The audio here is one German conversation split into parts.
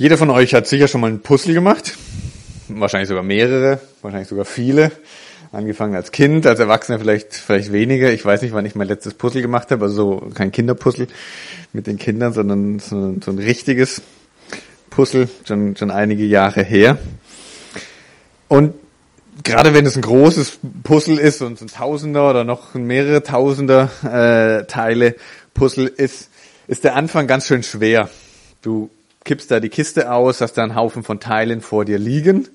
Jeder von euch hat sicher schon mal ein Puzzle gemacht. Wahrscheinlich sogar mehrere, wahrscheinlich sogar viele. Angefangen als Kind, als Erwachsener vielleicht, vielleicht weniger. Ich weiß nicht, wann ich mein letztes Puzzle gemacht habe. Also kein Kinderpuzzle mit den Kindern, sondern so, so ein richtiges Puzzle, schon, schon einige Jahre her. Und gerade wenn es ein großes Puzzle ist und ein Tausender oder noch mehrere Tausender äh, Teile Puzzle ist, ist der Anfang ganz schön schwer. Du kippst da die Kiste aus, hast da einen Haufen von Teilen vor dir liegen.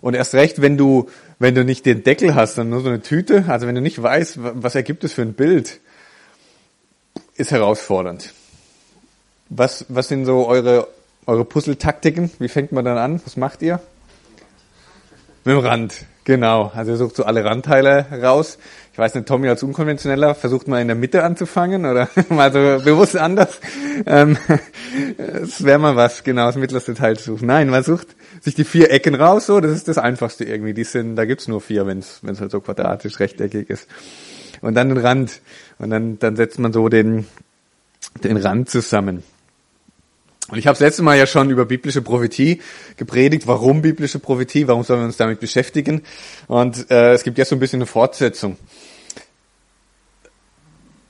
Und erst recht, wenn du, wenn du nicht den Deckel hast, dann nur so eine Tüte, also wenn du nicht weißt, was ergibt es für ein Bild, ist herausfordernd. Was, was sind so eure, eure Puzzle-Taktiken? Wie fängt man dann an? Was macht ihr? Mit dem Rand, genau. Also ihr sucht so alle Randteile raus. Ich weiß nicht, Tommy als Unkonventioneller, versucht mal in der Mitte anzufangen oder mal so bewusst anders. Ähm, das wäre mal was, genau, das mittlerste Teil zu suchen. Nein, man sucht sich die vier Ecken raus, so, das ist das Einfachste irgendwie. Die sind, da gibt's nur vier, wenn es halt so quadratisch, rechteckig ist. Und dann den Rand. Und dann, dann setzt man so den, den Rand zusammen. Und ich habe das letzte Mal ja schon über biblische Prophetie gepredigt. Warum biblische Prophetie? Warum sollen wir uns damit beschäftigen? Und äh, es gibt jetzt so ein bisschen eine Fortsetzung.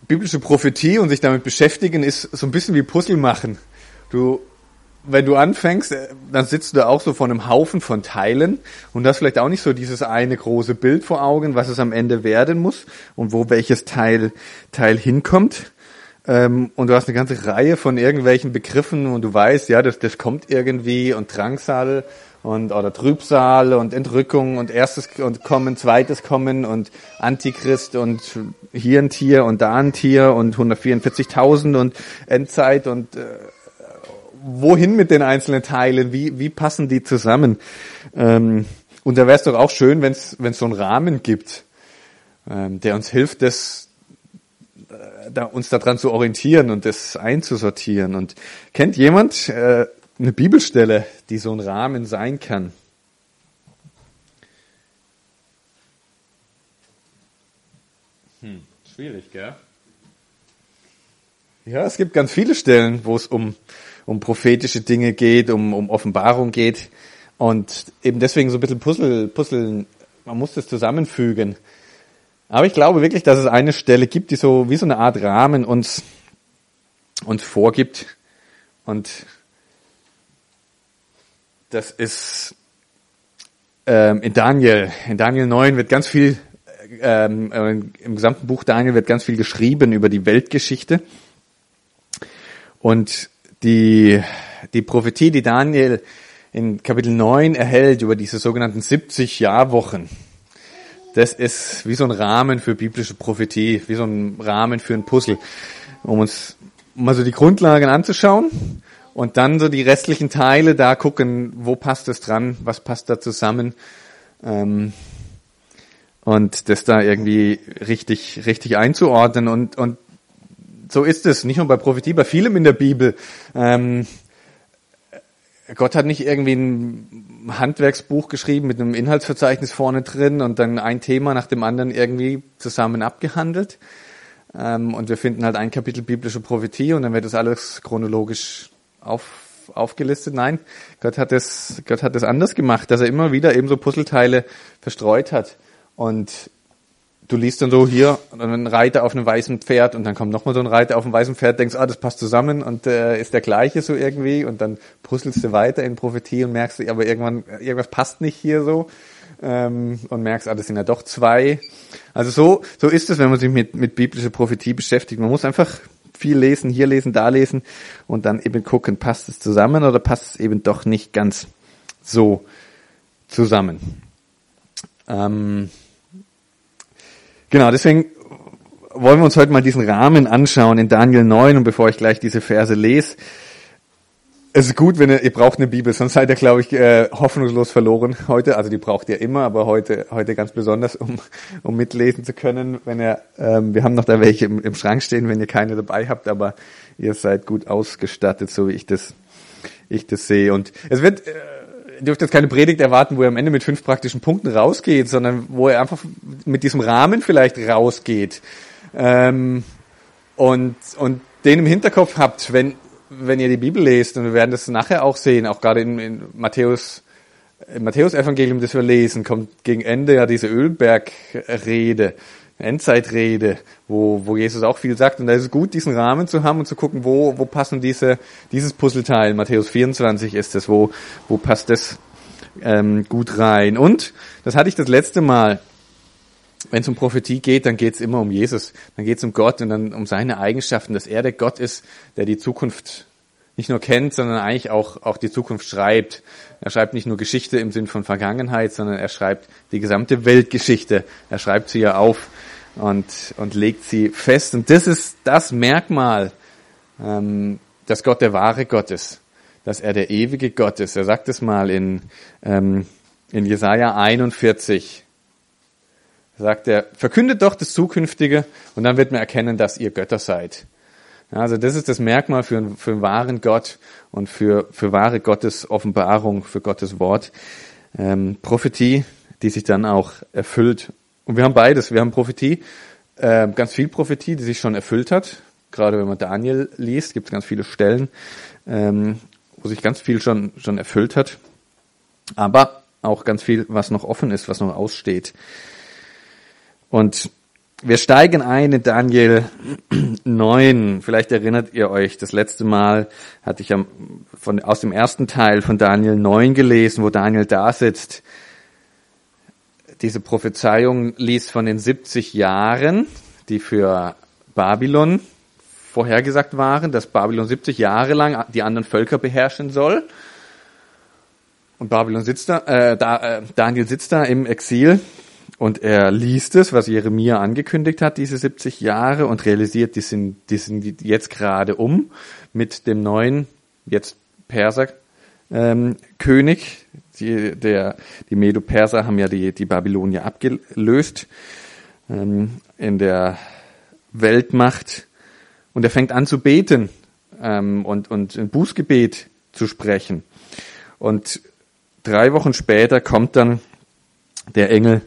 Biblische Prophetie und sich damit beschäftigen ist so ein bisschen wie Puzzle machen. Du, wenn du anfängst, äh, dann sitzt du da auch so vor einem Haufen von Teilen und hast vielleicht auch nicht so dieses eine große Bild vor Augen, was es am Ende werden muss und wo welches Teil, Teil hinkommt. Ähm, und du hast eine ganze Reihe von irgendwelchen Begriffen und du weißt, ja, das, das kommt irgendwie und Drangsal und oder Trübsal und Entrückung und erstes und Kommen, zweites Kommen und Antichrist und hier ein Tier und da ein Tier und 144.000 und Endzeit und äh, wohin mit den einzelnen Teilen? Wie, wie passen die zusammen? Ähm, und da wäre es doch auch schön, wenn es so einen Rahmen gibt, ähm, der uns hilft, das da, uns daran zu orientieren und das einzusortieren. Und kennt jemand äh, eine Bibelstelle, die so ein Rahmen sein kann? Hm, schwierig, gell? Ja, es gibt ganz viele Stellen, wo es um, um prophetische Dinge geht, um, um Offenbarung geht. Und eben deswegen so ein bisschen Puzzle, Puzzeln, man muss das zusammenfügen. Aber ich glaube wirklich, dass es eine Stelle gibt, die so wie so eine Art Rahmen uns, uns vorgibt. Und das ist ähm, in Daniel. In Daniel 9 wird ganz viel, ähm, äh, im gesamten Buch Daniel wird ganz viel geschrieben über die Weltgeschichte. Und die, die Prophetie, die Daniel in Kapitel 9 erhält über diese sogenannten 70 Jahrwochen, das ist wie so ein Rahmen für biblische Prophetie, wie so ein Rahmen für ein Puzzle, um uns mal so die Grundlagen anzuschauen und dann so die restlichen Teile da gucken, wo passt das dran, was passt da zusammen ähm, und das da irgendwie richtig richtig einzuordnen und und so ist es nicht nur bei Prophetie, bei vielem in der Bibel. Ähm, Gott hat nicht irgendwie ein Handwerksbuch geschrieben mit einem Inhaltsverzeichnis vorne drin und dann ein Thema nach dem anderen irgendwie zusammen abgehandelt. Ähm, und wir finden halt ein Kapitel biblische Prophetie und dann wird das alles chronologisch auf, aufgelistet. Nein, Gott hat es, Gott hat es anders gemacht, dass er immer wieder eben so Puzzleteile verstreut hat. Und du liest dann so hier ein Reiter auf einem weißen Pferd und dann kommt nochmal so ein Reiter auf einem weißen Pferd, denkst, ah, das passt zusammen und äh, ist der gleiche so irgendwie und dann puzzelst du weiter in Prophetie und merkst, aber irgendwann, irgendwas passt nicht hier so ähm, und merkst, ah, das sind ja doch zwei. Also so, so ist es, wenn man sich mit, mit biblischer Prophetie beschäftigt. Man muss einfach viel lesen, hier lesen, da lesen und dann eben gucken, passt es zusammen oder passt es eben doch nicht ganz so zusammen. Ähm, Genau, deswegen wollen wir uns heute mal diesen Rahmen anschauen in Daniel 9 und bevor ich gleich diese Verse lese, es ist gut, wenn ihr, ihr braucht eine Bibel, sonst seid ihr, glaube ich, äh, hoffnungslos verloren heute. Also die braucht ihr immer, aber heute, heute ganz besonders, um, um mitlesen zu können. Wenn ihr, ähm, wir haben noch da welche im, im Schrank stehen, wenn ihr keine dabei habt, aber ihr seid gut ausgestattet, so wie ich das, ich das sehe. Und es wird, äh, dürft jetzt keine Predigt erwarten, wo er am Ende mit fünf praktischen Punkten rausgeht, sondern wo er einfach mit diesem Rahmen vielleicht rausgeht. Ähm, und, und den im Hinterkopf habt, wenn, wenn ihr die Bibel lest, und wir werden das nachher auch sehen, auch gerade in, in Matthäus, im Matthäus-Evangelium, das wir lesen, kommt gegen Ende ja diese Ölbergrede, Endzeitrede, wo, wo Jesus auch viel sagt. Und da ist es gut, diesen Rahmen zu haben und zu gucken, wo, wo passen diese, dieses Puzzleteil, Matthäus 24 ist es, wo, wo passt das ähm, gut rein. Und, das hatte ich das letzte Mal, wenn es um Prophetie geht, dann geht es immer um Jesus. Dann geht es um Gott und dann um seine Eigenschaften, dass er der Gott ist, der die Zukunft nicht nur kennt, sondern eigentlich auch, auch die Zukunft schreibt. Er schreibt nicht nur Geschichte im Sinn von Vergangenheit, sondern er schreibt die gesamte Weltgeschichte. Er schreibt sie ja auf und, und legt sie fest. Und das ist das Merkmal, ähm, dass Gott der wahre Gott ist, dass er der ewige Gott ist. Er sagt es mal in, ähm, in Jesaja 41, sagt er, verkündet doch das Zukünftige und dann wird man erkennen, dass ihr Götter seid. Also das ist das Merkmal für, für einen wahren Gott und für, für wahre Gottes Offenbarung, für Gottes Wort. Ähm, Prophetie, die sich dann auch erfüllt. Und wir haben beides. Wir haben Prophetie, äh, ganz viel Prophetie, die sich schon erfüllt hat. Gerade wenn man Daniel liest, gibt es ganz viele Stellen, ähm, wo sich ganz viel schon, schon erfüllt hat. Aber auch ganz viel, was noch offen ist, was noch aussteht. Und wir steigen ein in Daniel 9. Vielleicht erinnert ihr euch, das letzte Mal hatte ich ja von, aus dem ersten Teil von Daniel 9 gelesen, wo Daniel da sitzt. Diese Prophezeiung liest von den 70 Jahren, die für Babylon vorhergesagt waren, dass Babylon 70 Jahre lang die anderen Völker beherrschen soll. Und Babylon sitzt da, äh, da äh, Daniel sitzt da im Exil und er liest es, was Jeremia angekündigt hat, diese 70 Jahre, und realisiert, die sind, die sind jetzt gerade um mit dem neuen, jetzt Perser, ähm, König. Die, der, die Medo-Perser haben ja die, die Babylonier abgelöst ähm, in der Weltmacht. Und er fängt an zu beten ähm, und, und ein Bußgebet zu sprechen. Und drei Wochen später kommt dann der Engel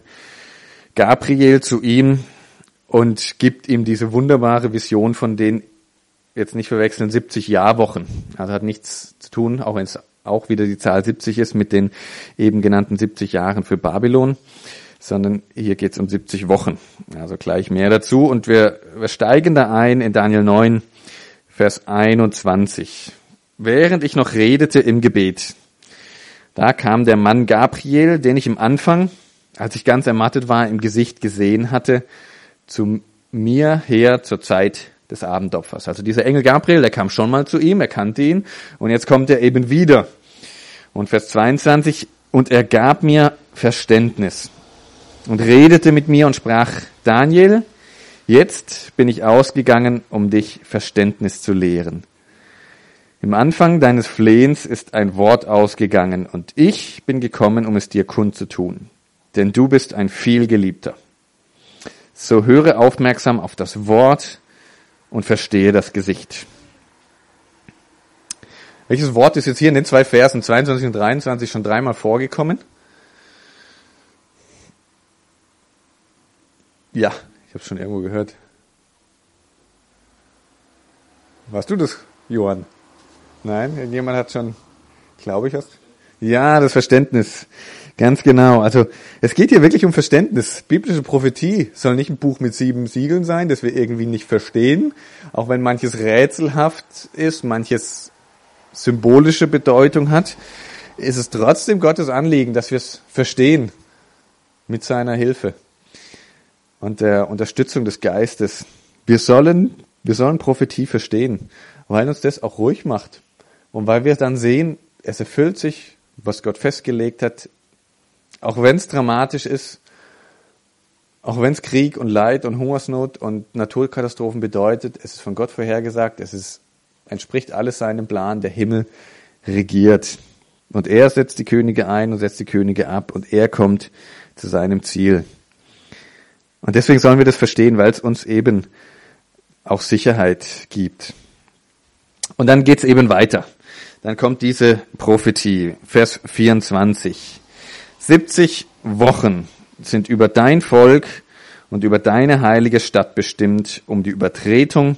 Gabriel zu ihm und gibt ihm diese wunderbare Vision von den, jetzt nicht verwechseln, 70 Jahrwochen. Also hat nichts zu tun, auch wenn es auch wieder die Zahl 70 ist, mit den eben genannten 70 Jahren für Babylon, sondern hier geht es um 70 Wochen. Also gleich mehr dazu. Und wir, wir steigen da ein in Daniel 9, Vers 21. Während ich noch redete im Gebet, da kam der Mann Gabriel, den ich im Anfang als ich ganz ermattet war, im Gesicht gesehen hatte, zu mir her zur Zeit des Abendopfers. Also dieser Engel Gabriel, der kam schon mal zu ihm, er kannte ihn, und jetzt kommt er eben wieder. Und Vers 22, und er gab mir Verständnis und redete mit mir und sprach, Daniel, jetzt bin ich ausgegangen, um dich Verständnis zu lehren. Im Anfang deines Flehens ist ein Wort ausgegangen, und ich bin gekommen, um es dir kundzutun denn du bist ein vielgeliebter. So höre aufmerksam auf das Wort und verstehe das Gesicht. Welches Wort ist jetzt hier in den zwei Versen 22 und 23 schon dreimal vorgekommen? Ja, ich habe es schon irgendwo gehört. Warst du das, Johann? Nein, irgendjemand hat schon, glaube ich, hast. Ja, das Verständnis. Ganz genau. Also es geht hier wirklich um Verständnis. Biblische Prophetie soll nicht ein Buch mit sieben Siegeln sein, das wir irgendwie nicht verstehen, auch wenn manches rätselhaft ist, manches symbolische Bedeutung hat, ist es trotzdem Gottes Anliegen, dass wir es verstehen mit seiner Hilfe und der Unterstützung des Geistes. Wir sollen, wir sollen Prophetie verstehen, weil uns das auch ruhig macht und weil wir dann sehen, es erfüllt sich, was Gott festgelegt hat, auch wenn es dramatisch ist, auch wenn es Krieg und Leid und Hungersnot und Naturkatastrophen bedeutet, es ist von Gott vorhergesagt, es ist, entspricht alles seinem Plan, der Himmel regiert. Und er setzt die Könige ein und setzt die Könige ab und er kommt zu seinem Ziel. Und deswegen sollen wir das verstehen, weil es uns eben auch Sicherheit gibt. Und dann geht's eben weiter. Dann kommt diese Prophetie, Vers 24. 70 Wochen sind über dein Volk und über deine heilige Stadt bestimmt, um die Übertretung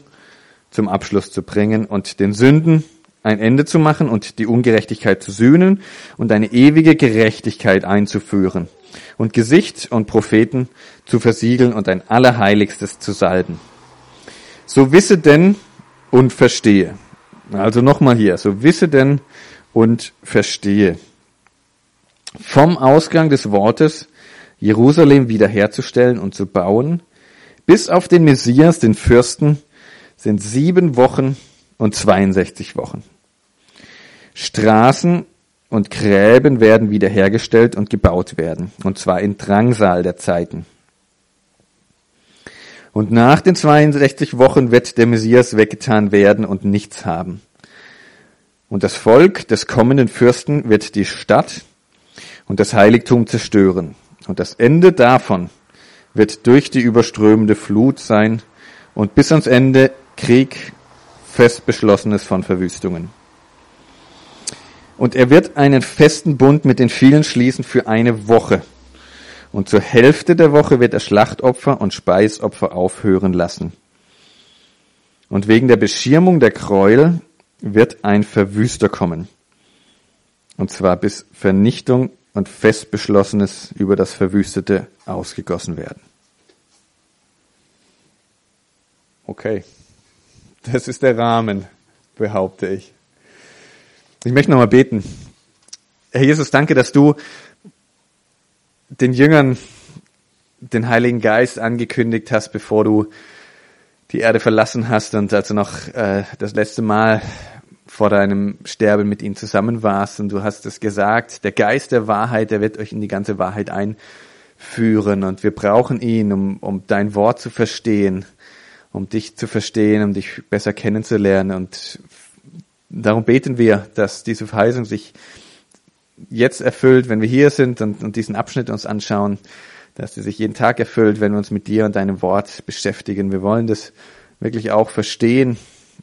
zum Abschluss zu bringen und den Sünden ein Ende zu machen und die Ungerechtigkeit zu sühnen und eine ewige Gerechtigkeit einzuführen und Gesicht und Propheten zu versiegeln und ein Allerheiligstes zu salben. So wisse denn und verstehe. Also nochmal hier, so wisse denn und verstehe. Vom Ausgang des Wortes Jerusalem wiederherzustellen und zu bauen, bis auf den Messias, den Fürsten, sind sieben Wochen und 62 Wochen. Straßen und Gräben werden wiederhergestellt und gebaut werden, und zwar in Drangsal der Zeiten. Und nach den 62 Wochen wird der Messias weggetan werden und nichts haben. Und das Volk des kommenden Fürsten wird die Stadt und das Heiligtum zerstören. Und das Ende davon wird durch die überströmende Flut sein und bis ans Ende Krieg, fest beschlossenes von Verwüstungen. Und er wird einen festen Bund mit den vielen schließen für eine Woche. Und zur Hälfte der Woche wird er Schlachtopfer und Speisopfer aufhören lassen. Und wegen der Beschirmung der Gräuel wird ein Verwüster kommen. Und zwar bis Vernichtung und fest beschlossenes über das Verwüstete ausgegossen werden. Okay. Das ist der Rahmen, behaupte ich. Ich möchte nochmal beten. Herr Jesus, danke, dass du den Jüngern den Heiligen Geist angekündigt hast, bevor du die Erde verlassen hast und als du noch äh, das letzte Mal vor deinem Sterben mit ihnen zusammen warst und du hast es gesagt, der Geist der Wahrheit, der wird euch in die ganze Wahrheit einführen und wir brauchen ihn, um, um dein Wort zu verstehen um dich zu verstehen, um dich besser kennenzulernen. Und darum beten wir, dass diese Verheißung sich jetzt erfüllt, wenn wir hier sind und, und diesen Abschnitt uns anschauen, dass sie sich jeden Tag erfüllt, wenn wir uns mit dir und deinem Wort beschäftigen. Wir wollen das wirklich auch verstehen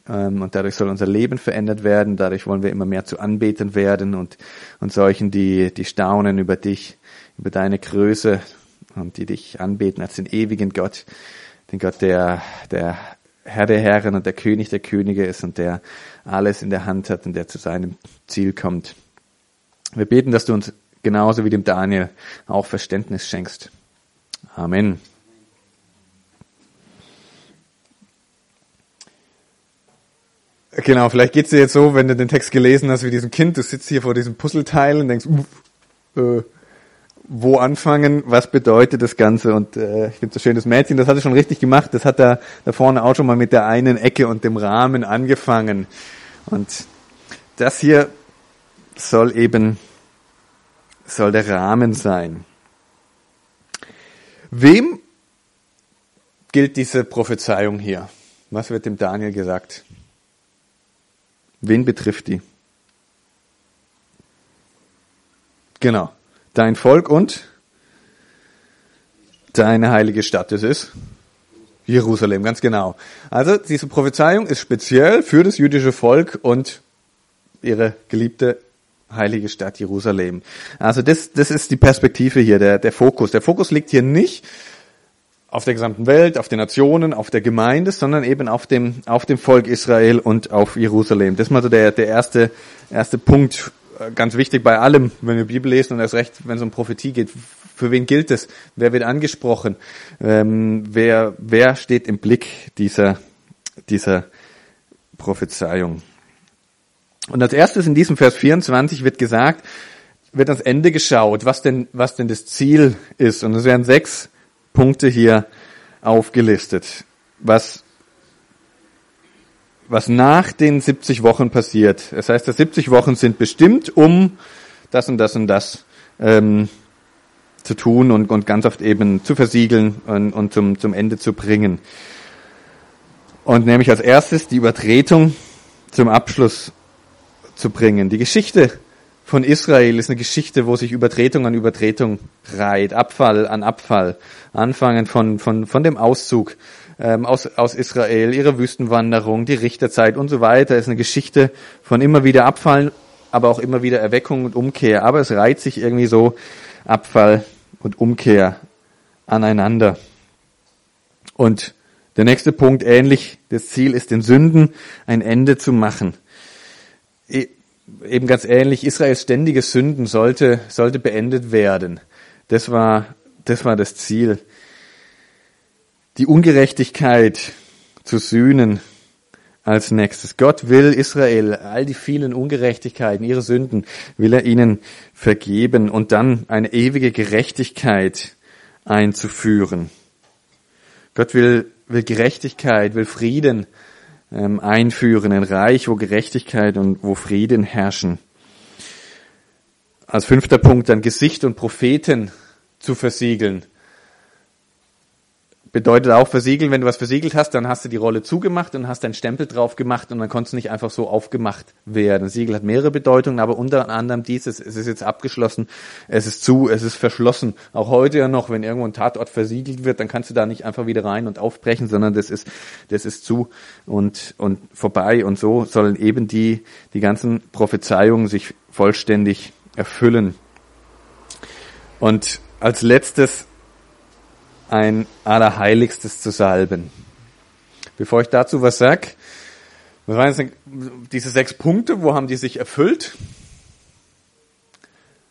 ähm, und dadurch soll unser Leben verändert werden. Dadurch wollen wir immer mehr zu Anbetern werden und, und solchen, die, die staunen über dich, über deine Größe und die dich anbeten als den ewigen Gott den Gott, der, der Herr der Herren und der König der Könige ist und der alles in der Hand hat und der zu seinem Ziel kommt. Wir beten, dass du uns genauso wie dem Daniel auch Verständnis schenkst. Amen. Genau, vielleicht geht's dir jetzt so, wenn du den Text gelesen hast, wie diesem Kind, du sitzt hier vor diesem Puzzleteil und denkst, uff, äh, wo anfangen, was bedeutet das Ganze. Und äh, ich finde so schön, das Mädchen, das hat es schon richtig gemacht. Das hat da, da vorne auch schon mal mit der einen Ecke und dem Rahmen angefangen. Und das hier soll eben, soll der Rahmen sein. Wem gilt diese Prophezeiung hier? Was wird dem Daniel gesagt? Wen betrifft die? Genau dein Volk und deine heilige Stadt. Das ist Jerusalem, ganz genau. Also diese Prophezeiung ist speziell für das jüdische Volk und ihre geliebte heilige Stadt Jerusalem. Also das, das ist die Perspektive hier, der, der Fokus. Der Fokus liegt hier nicht auf der gesamten Welt, auf den Nationen, auf der Gemeinde, sondern eben auf dem, auf dem Volk Israel und auf Jerusalem. Das ist mal so der, der erste, erste Punkt, äh, ganz wichtig bei allem, wenn wir Bibel lesen und erst recht, wenn es um Prophetie geht. Für wen gilt es? Wer wird angesprochen? Ähm, wer, wer steht im Blick dieser, dieser Prophezeiung? Und als erstes in diesem Vers 24 wird gesagt, wird ans Ende geschaut, was denn, was denn das Ziel ist. Und es werden sechs Punkte hier aufgelistet, was was nach den 70 Wochen passiert. Das heißt, die 70 Wochen sind bestimmt, um das und das und das ähm, zu tun und, und ganz oft eben zu versiegeln und, und zum, zum Ende zu bringen. Und nämlich als erstes die Übertretung zum Abschluss zu bringen. Die Geschichte von Israel ist eine Geschichte, wo sich Übertretung an Übertretung reiht, Abfall an Abfall, anfangen von, von, von dem Auszug ähm, aus, aus Israel, ihre Wüstenwanderung, die Richterzeit und so weiter. ist eine Geschichte von immer wieder Abfallen, aber auch immer wieder Erweckung und Umkehr. Aber es reiht sich irgendwie so Abfall und Umkehr aneinander. Und der nächste Punkt ähnlich, das Ziel ist den Sünden ein Ende zu machen. E, eben ganz ähnlich, Israels ständige Sünden sollte, sollte beendet werden. Das war, das war das Ziel. Die Ungerechtigkeit zu sühnen als nächstes. Gott will Israel all die vielen Ungerechtigkeiten, ihre Sünden, will er ihnen vergeben und dann eine ewige Gerechtigkeit einzuführen. Gott will, will Gerechtigkeit, will Frieden ähm, einführen, ein Reich, wo Gerechtigkeit und wo Frieden herrschen. Als fünfter Punkt dann Gesicht und Propheten zu versiegeln bedeutet auch versiegeln, wenn du was versiegelt hast, dann hast du die Rolle zugemacht und hast deinen Stempel drauf gemacht und dann konntest du nicht einfach so aufgemacht werden. Siegel hat mehrere Bedeutungen, aber unter anderem dieses, es ist jetzt abgeschlossen, es ist zu, es ist verschlossen. Auch heute ja noch, wenn irgendwo ein Tatort versiegelt wird, dann kannst du da nicht einfach wieder rein und aufbrechen, sondern das ist, das ist zu und, und vorbei und so sollen eben die, die ganzen Prophezeiungen sich vollständig erfüllen. Und als letztes ein Allerheiligstes zu salben. Bevor ich dazu was sag, was waren diese sechs Punkte, wo haben die sich erfüllt?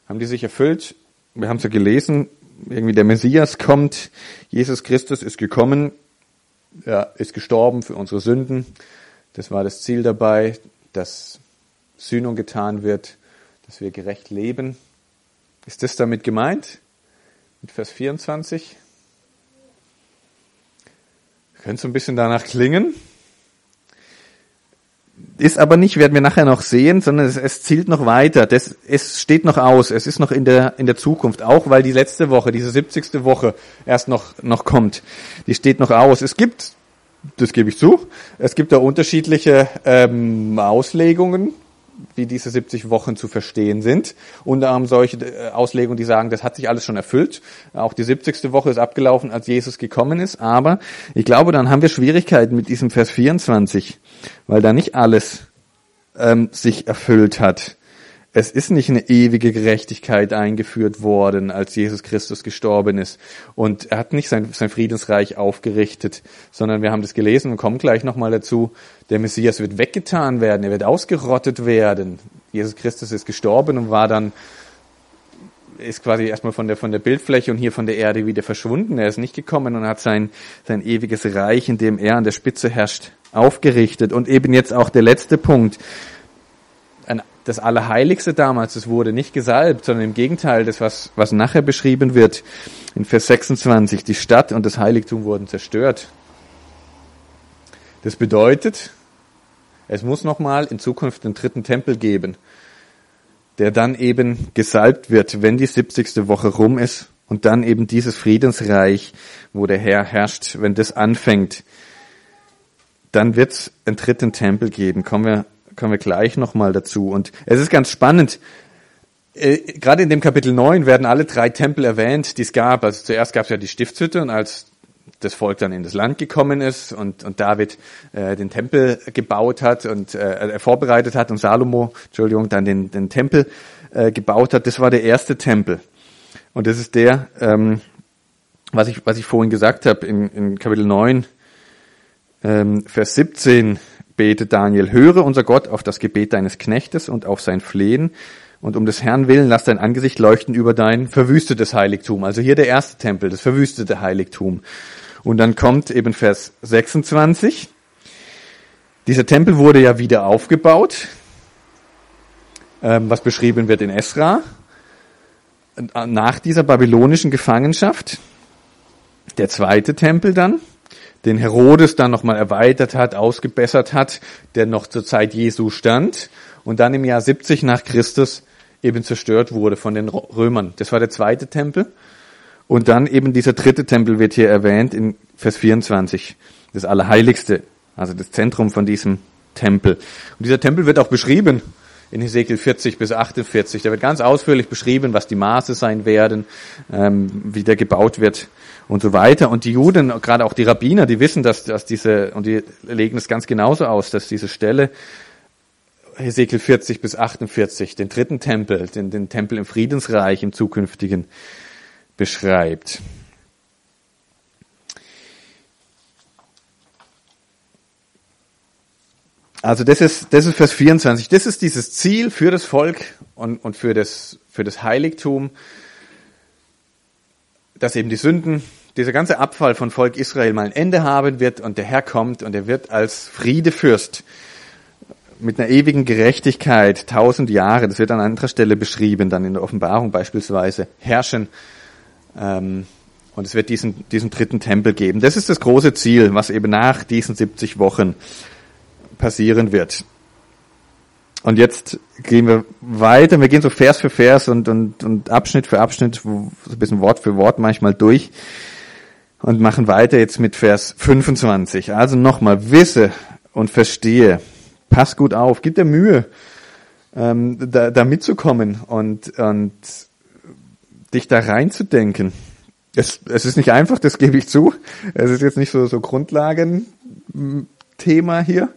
Haben die sich erfüllt? Wir haben es ja gelesen, irgendwie der Messias kommt, Jesus Christus ist gekommen, er ist gestorben für unsere Sünden. Das war das Ziel dabei, dass Sühnung getan wird, dass wir gerecht leben. Ist das damit gemeint? Mit Vers 24? Könnte so ein bisschen danach klingen. Ist aber nicht, werden wir nachher noch sehen, sondern es, es zielt noch weiter. Das, es steht noch aus. Es ist noch in der, in der Zukunft. Auch weil die letzte Woche, diese 70. Woche erst noch, noch kommt. Die steht noch aus. Es gibt, das gebe ich zu, es gibt da unterschiedliche ähm, Auslegungen wie diese 70 Wochen zu verstehen sind. Unter anderem solche äh, Auslegungen, die sagen, das hat sich alles schon erfüllt. Auch die 70. Woche ist abgelaufen, als Jesus gekommen ist. Aber ich glaube, dann haben wir Schwierigkeiten mit diesem Vers 24, weil da nicht alles ähm, sich erfüllt hat. Es ist nicht eine ewige Gerechtigkeit eingeführt worden, als Jesus Christus gestorben ist. Und er hat nicht sein, sein Friedensreich aufgerichtet, sondern wir haben das gelesen und kommen gleich nochmal dazu. Der Messias wird weggetan werden, er wird ausgerottet werden. Jesus Christus ist gestorben und war dann, ist quasi erstmal von der, von der Bildfläche und hier von der Erde wieder verschwunden. Er ist nicht gekommen und hat sein, sein ewiges Reich, in dem er an der Spitze herrscht, aufgerichtet. Und eben jetzt auch der letzte Punkt das Allerheiligste damals, es wurde nicht gesalbt, sondern im Gegenteil, das, was, was nachher beschrieben wird, in Vers 26, die Stadt und das Heiligtum wurden zerstört. Das bedeutet, es muss nochmal in Zukunft einen dritten Tempel geben, der dann eben gesalbt wird, wenn die 70. Woche rum ist und dann eben dieses Friedensreich, wo der Herr herrscht, wenn das anfängt, dann wird es einen dritten Tempel geben. Kommen wir kommen wir gleich nochmal dazu. Und es ist ganz spannend. Äh, Gerade in dem Kapitel 9 werden alle drei Tempel erwähnt, die es gab. Also zuerst gab es ja die Stiftshütte und als das Volk dann in das Land gekommen ist und, und David äh, den Tempel gebaut hat und äh, vorbereitet hat und Salomo, Entschuldigung, dann den, den Tempel äh, gebaut hat, das war der erste Tempel. Und das ist der, ähm, was, ich, was ich vorhin gesagt habe in, in Kapitel 9, ähm, Vers 17 betet Daniel, höre unser Gott auf das Gebet deines Knechtes und auf sein Flehen und um des Herrn willen lass dein Angesicht leuchten über dein verwüstetes Heiligtum. Also hier der erste Tempel, das verwüstete Heiligtum. Und dann kommt eben Vers 26. Dieser Tempel wurde ja wieder aufgebaut, ähm, was beschrieben wird in Esra, nach dieser babylonischen Gefangenschaft. Der zweite Tempel dann, den Herodes dann nochmal erweitert hat, ausgebessert hat, der noch zur Zeit Jesu stand und dann im Jahr 70 nach Christus eben zerstört wurde von den Römern. Das war der zweite Tempel. Und dann eben dieser dritte Tempel wird hier erwähnt in Vers 24. Das Allerheiligste, also das Zentrum von diesem Tempel. Und dieser Tempel wird auch beschrieben in Hesekiel 40 bis 48. Da wird ganz ausführlich beschrieben, was die Maße sein werden, ähm, wie der gebaut wird und so weiter. Und die Juden, gerade auch die Rabbiner, die wissen, dass, dass diese, und die legen es ganz genauso aus, dass diese Stelle Hesekiel 40 bis 48 den dritten Tempel, den, den Tempel im Friedensreich im zukünftigen beschreibt. Also das ist, das ist Vers 24. Das ist dieses Ziel für das Volk und, und für, das, für das Heiligtum, dass eben die Sünden, dieser ganze Abfall von Volk Israel mal ein Ende haben wird und der Herr kommt und er wird als Friedefürst mit einer ewigen Gerechtigkeit tausend Jahre, das wird an anderer Stelle beschrieben, dann in der Offenbarung beispielsweise, herrschen. Ähm, und es wird diesen, diesen dritten Tempel geben. Das ist das große Ziel, was eben nach diesen 70 Wochen passieren wird. Und jetzt gehen wir weiter, wir gehen so Vers für Vers und, und, und Abschnitt für Abschnitt, so ein bisschen Wort für Wort manchmal durch und machen weiter jetzt mit Vers 25. Also nochmal, wisse und verstehe, pass gut auf, gib dir Mühe, ähm, da, da mitzukommen und, und dich da reinzudenken. Es, es ist nicht einfach, das gebe ich zu. Es ist jetzt nicht so, so Grundlagenthema hier,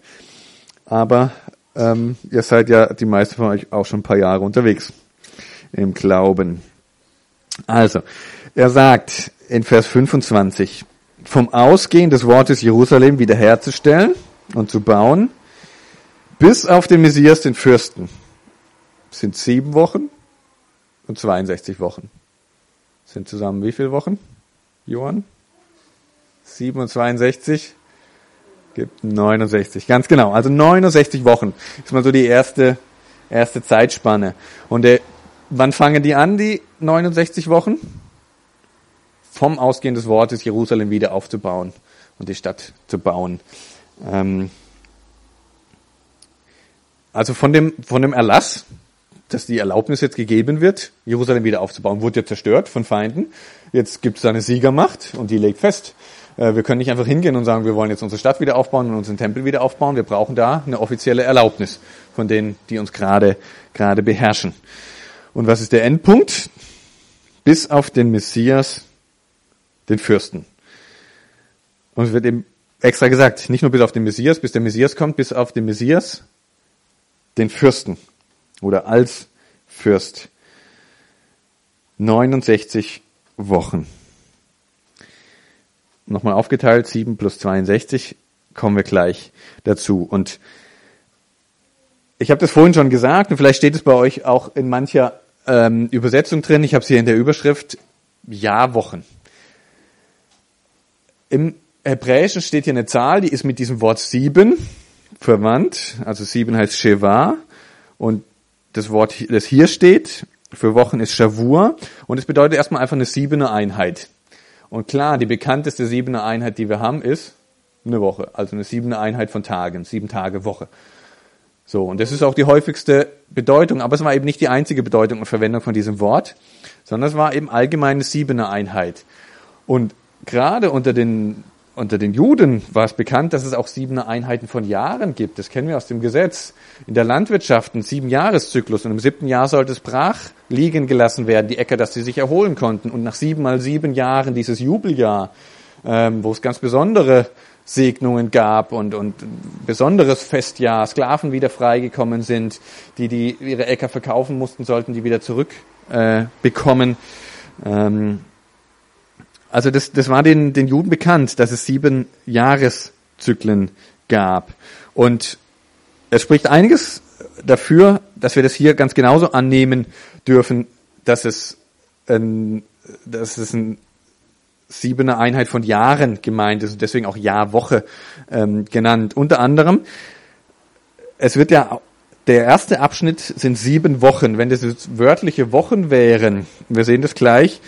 aber ähm, ihr seid ja die meisten von euch auch schon ein paar Jahre unterwegs im Glauben. Also, er sagt in Vers 25, vom Ausgehen des Wortes Jerusalem wiederherzustellen und zu bauen, bis auf den Messias, den Fürsten, sind sieben Wochen und 62 Wochen. Sind zusammen wie viele Wochen? Johann? 7 und 62? Gibt 69. Ganz genau. Also 69 Wochen ist mal so die erste, erste Zeitspanne. Und äh, wann fangen die an, die 69 Wochen? Vom Ausgehen des Wortes Jerusalem wieder aufzubauen und die Stadt zu bauen. Ähm, also von dem, von dem Erlass, dass die Erlaubnis jetzt gegeben wird, Jerusalem wieder aufzubauen, wurde ja zerstört von Feinden. Jetzt gibt es eine Siegermacht und die legt fest, wir können nicht einfach hingehen und sagen, wir wollen jetzt unsere Stadt wieder aufbauen und unseren Tempel wieder aufbauen. Wir brauchen da eine offizielle Erlaubnis von denen, die uns gerade gerade beherrschen. Und was ist der Endpunkt? Bis auf den Messias, den Fürsten. Und es wird eben extra gesagt, nicht nur bis auf den Messias, bis der Messias kommt, bis auf den Messias, den Fürsten oder als Fürst. 69 Wochen. Nochmal aufgeteilt, 7 plus 62, kommen wir gleich dazu. Und ich habe das vorhin schon gesagt und vielleicht steht es bei euch auch in mancher ähm, Übersetzung drin. Ich habe es hier in der Überschrift Jahrwochen. Im Hebräischen steht hier eine Zahl, die ist mit diesem Wort sieben verwandt. Also sieben heißt Sheva und das Wort, das hier steht, für Wochen ist Shavur und es bedeutet erstmal einfach eine siebene Einheit. Und klar, die bekannteste siebene Einheit, die wir haben, ist eine Woche, also eine siebene Einheit von Tagen, sieben Tage Woche. So, und das ist auch die häufigste Bedeutung, aber es war eben nicht die einzige Bedeutung und Verwendung von diesem Wort, sondern es war eben allgemeine siebene Einheit. Und gerade unter den unter den Juden war es bekannt, dass es auch sieben Einheiten von Jahren gibt. Das kennen wir aus dem Gesetz. In der Landwirtschaft ein sieben Jahreszyklus und im siebten Jahr sollte es brach liegen gelassen werden, die Äcker, dass sie sich erholen konnten. Und nach sieben mal sieben Jahren dieses Jubeljahr, ähm, wo es ganz besondere Segnungen gab und, und besonderes Festjahr, Sklaven wieder freigekommen sind, die, die ihre Äcker verkaufen mussten, sollten die wieder zurückbekommen. Äh, bekommen. ähm, also das, das war den, den Juden bekannt, dass es sieben Jahreszyklen gab. Und es spricht einiges dafür, dass wir das hier ganz genauso annehmen dürfen, dass es, ein, dass es ein siebene Einheit von Jahren gemeint ist und deswegen auch Jahrwoche ähm, genannt. Unter anderem, es wird ja, der erste Abschnitt sind sieben Wochen. Wenn das jetzt wörtliche Wochen wären, wir sehen das gleich,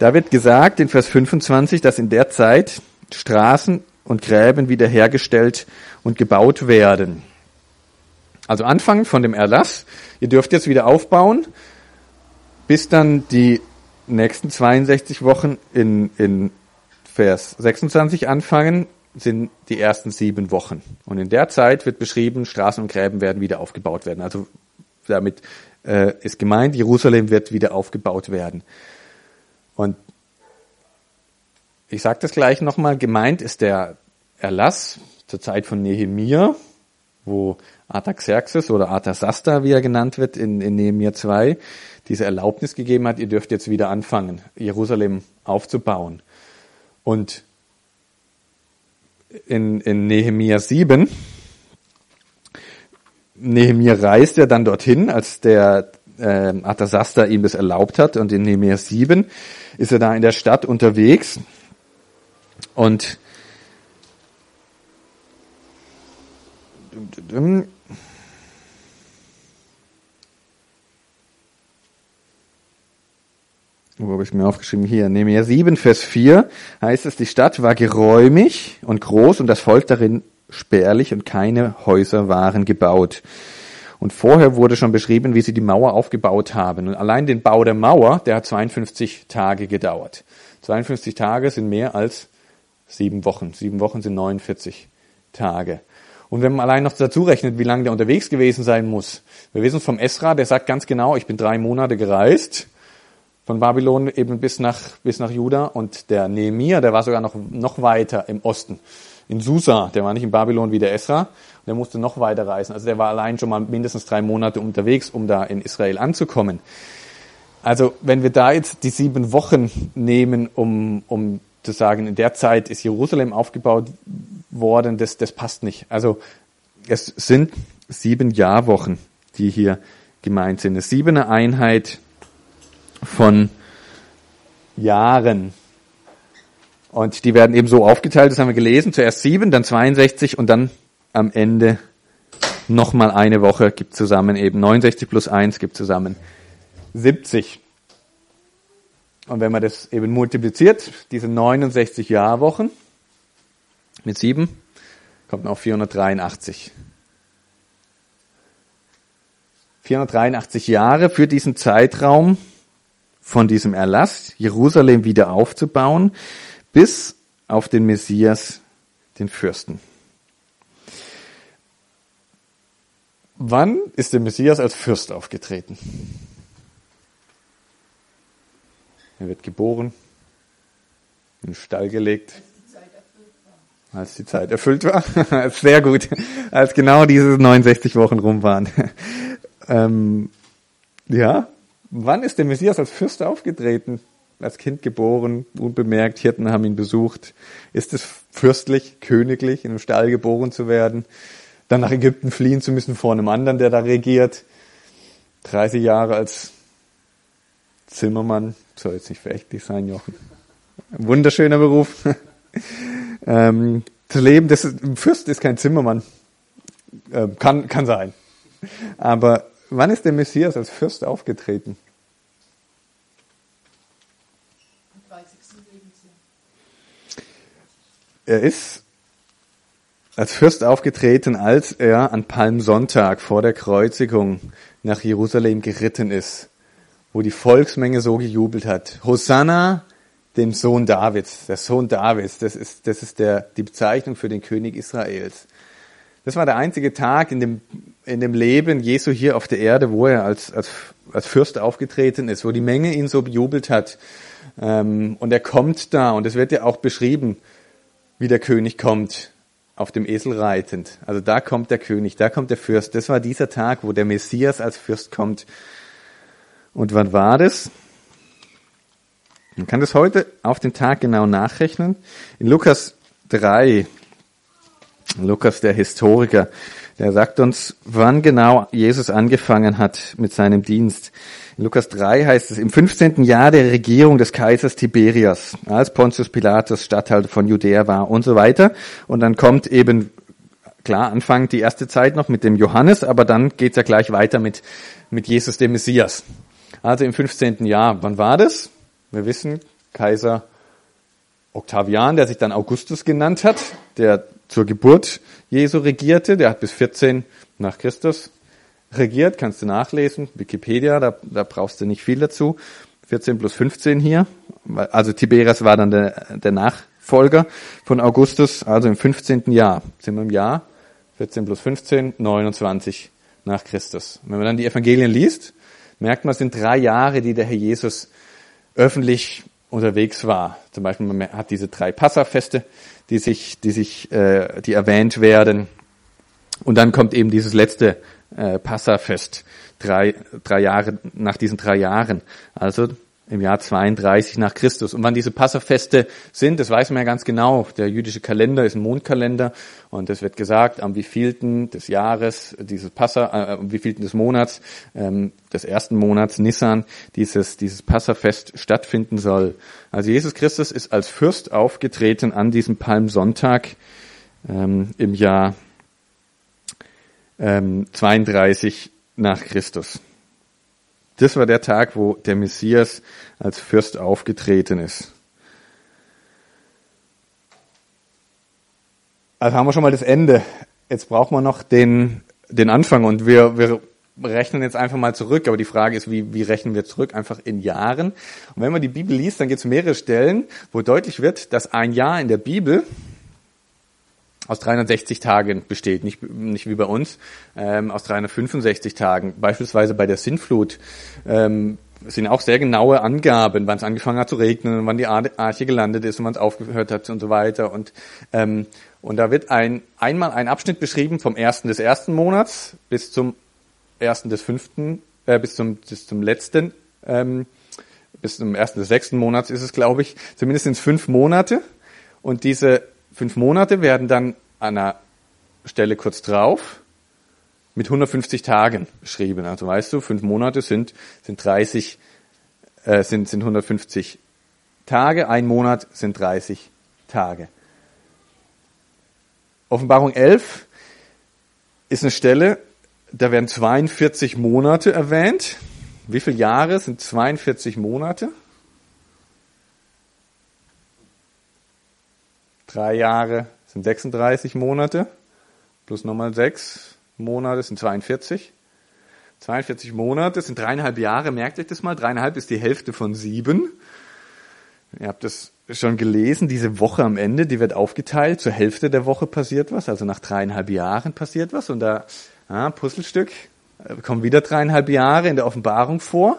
da wird gesagt in Vers 25, dass in der Zeit Straßen und Gräben wiederhergestellt und gebaut werden. Also anfangen von dem Erlass, ihr dürft jetzt wieder aufbauen, bis dann die nächsten 62 Wochen in, in Vers 26 anfangen, sind die ersten sieben Wochen. Und in der Zeit wird beschrieben, Straßen und Gräben werden wieder aufgebaut werden. Also damit äh, ist gemeint, Jerusalem wird wieder aufgebaut werden. Und ich sage das gleich nochmal, gemeint ist der Erlass zur Zeit von Nehemia, wo Artaxerxes oder Artasasta, wie er genannt wird, in, in Nehemia 2, diese Erlaubnis gegeben hat, ihr dürft jetzt wieder anfangen, Jerusalem aufzubauen. Und in, in Nehemia 7 Nehemiah reist ja dann dorthin, als der äh, Arthasasta ihm das erlaubt hat und in Nehemiah 7 ist er da in der Stadt unterwegs und wo habe ich mir aufgeschrieben? Hier, Nehemiah 7, Vers 4 heißt es, die Stadt war geräumig und groß und das Volk darin spärlich und keine Häuser waren gebaut. Und vorher wurde schon beschrieben, wie sie die Mauer aufgebaut haben. Und allein den Bau der Mauer, der hat 52 Tage gedauert. 52 Tage sind mehr als sieben Wochen. Sieben Wochen sind 49 Tage. Und wenn man allein noch dazu rechnet, wie lange der unterwegs gewesen sein muss. Wir wissen vom Esra, der sagt ganz genau, ich bin drei Monate gereist von Babylon eben bis nach, bis nach Juda und der Nehemiah, der war sogar noch, noch weiter im Osten. In Susa, der war nicht in Babylon wie der Esra, der musste noch weiter reisen. Also der war allein schon mal mindestens drei Monate unterwegs, um da in Israel anzukommen. Also wenn wir da jetzt die sieben Wochen nehmen, um, um zu sagen, in der Zeit ist Jerusalem aufgebaut worden, das, das passt nicht. Also es sind sieben Jahrwochen, die hier gemeint sind. Eine siebene Einheit von Jahren. Und die werden eben so aufgeteilt, das haben wir gelesen, zuerst sieben, dann 62 und dann am Ende nochmal eine Woche gibt zusammen eben 69 plus eins gibt zusammen 70. Und wenn man das eben multipliziert, diese 69 Jahrwochen mit sieben, kommt man auf 483. 483 Jahre für diesen Zeitraum von diesem Erlass, Jerusalem wieder aufzubauen, bis auf den Messias, den Fürsten. Wann ist der Messias als Fürst aufgetreten? Er wird geboren, in den Stall gelegt, als die Zeit erfüllt war. Sehr gut, als genau diese 69 Wochen rum waren. ähm, ja, Wann ist der Messias als Fürst aufgetreten? Als Kind geboren, unbemerkt, Hirten haben ihn besucht. Ist es fürstlich, königlich, in einem Stall geboren zu werden? Dann nach Ägypten fliehen zu müssen vor einem anderen, der da regiert? 30 Jahre als Zimmermann, soll jetzt nicht verächtlich sein, Jochen. Ein wunderschöner Beruf. ähm, zu leben, das ist, ein Fürst ist kein Zimmermann. Ähm, kann, kann sein. Aber Wann ist der Messias als Fürst aufgetreten? Er ist als Fürst aufgetreten, als er an Palmsonntag vor der Kreuzigung nach Jerusalem geritten ist, wo die Volksmenge so gejubelt hat. Hosanna, dem Sohn Davids, der Sohn Davids, das ist, das ist der, die Bezeichnung für den König Israels. Das war der einzige Tag in dem, in dem Leben Jesu hier auf der Erde, wo er als, als, als Fürst aufgetreten ist, wo die Menge ihn so bejubelt hat. Ähm, und er kommt da, und es wird ja auch beschrieben, wie der König kommt, auf dem Esel reitend. Also da kommt der König, da kommt der Fürst. Das war dieser Tag, wo der Messias als Fürst kommt. Und wann war das? Man kann das heute auf den Tag genau nachrechnen. In Lukas 3, Lukas, der Historiker, der sagt uns, wann genau Jesus angefangen hat mit seinem Dienst. In Lukas 3 heißt es, im 15. Jahr der Regierung des Kaisers Tiberias, als Pontius Pilatus Statthalter von Judäa war und so weiter. Und dann kommt eben, klar, Anfang die erste Zeit noch mit dem Johannes, aber dann geht's ja gleich weiter mit, mit Jesus dem Messias. Also im 15. Jahr. Wann war das? Wir wissen, Kaiser Octavian, der sich dann Augustus genannt hat, der zur Geburt Jesu regierte. Der hat bis 14 nach Christus regiert, kannst du nachlesen, Wikipedia, da, da brauchst du nicht viel dazu. 14 plus 15 hier. Also Tiberias war dann der, der Nachfolger von Augustus, also im 15. Jahr. Sind wir im Jahr? 14 plus 15, 29 nach Christus. Wenn man dann die Evangelien liest, merkt man, es sind drei Jahre, die der Herr Jesus öffentlich unterwegs war. Zum Beispiel, man hat diese drei Passafeste, die sich, die sich, äh, die erwähnt werden. Und dann kommt eben dieses letzte äh, Passafest, drei, drei Jahre nach diesen drei Jahren. Also im Jahr 32 nach Christus. Und wann diese Passafeste sind, das weiß man ja ganz genau. Der jüdische Kalender ist ein Mondkalender und es wird gesagt, am wievielten des Jahres, dieses Passa, äh, am wievielten des Monats, ähm, des ersten Monats Nissan, dieses, dieses Passafest stattfinden soll. Also Jesus Christus ist als Fürst aufgetreten an diesem Palmsonntag ähm, im Jahr ähm, 32 nach Christus. Das war der Tag, wo der Messias als Fürst aufgetreten ist. Also haben wir schon mal das Ende. Jetzt brauchen wir noch den, den Anfang und wir, wir rechnen jetzt einfach mal zurück. Aber die Frage ist, wie, wie rechnen wir zurück? Einfach in Jahren. Und wenn man die Bibel liest, dann gibt es mehrere Stellen, wo deutlich wird, dass ein Jahr in der Bibel aus 360 Tagen besteht, nicht, nicht wie bei uns, ähm, aus 365 Tagen. Beispielsweise bei der Sintflut ähm, sind auch sehr genaue Angaben, wann es angefangen hat zu regnen, wann die Arche gelandet ist und wann es aufgehört hat und so weiter. Und, ähm, und da wird ein, einmal ein Abschnitt beschrieben vom ersten des ersten Monats bis zum ersten des fünften, äh, bis zum, bis zum letzten, ähm, bis zum ersten des sechsten Monats ist es, glaube ich. Zumindest sind es fünf Monate. Und diese Fünf Monate werden dann an einer Stelle kurz drauf mit 150 Tagen beschrieben. Also weißt du, fünf Monate sind, sind 30, äh, sind, sind 150 Tage, ein Monat sind 30 Tage. Offenbarung 11 ist eine Stelle, da werden 42 Monate erwähnt. Wie viele Jahre sind 42 Monate? Drei Jahre sind 36 Monate, plus nochmal sechs Monate sind 42. 42 Monate sind dreieinhalb Jahre, merkt euch das mal, dreieinhalb ist die Hälfte von sieben. Ihr habt das schon gelesen, diese Woche am Ende, die wird aufgeteilt, zur Hälfte der Woche passiert was, also nach dreieinhalb Jahren passiert was und da, ah, Puzzlestück, äh, kommen wieder dreieinhalb Jahre in der Offenbarung vor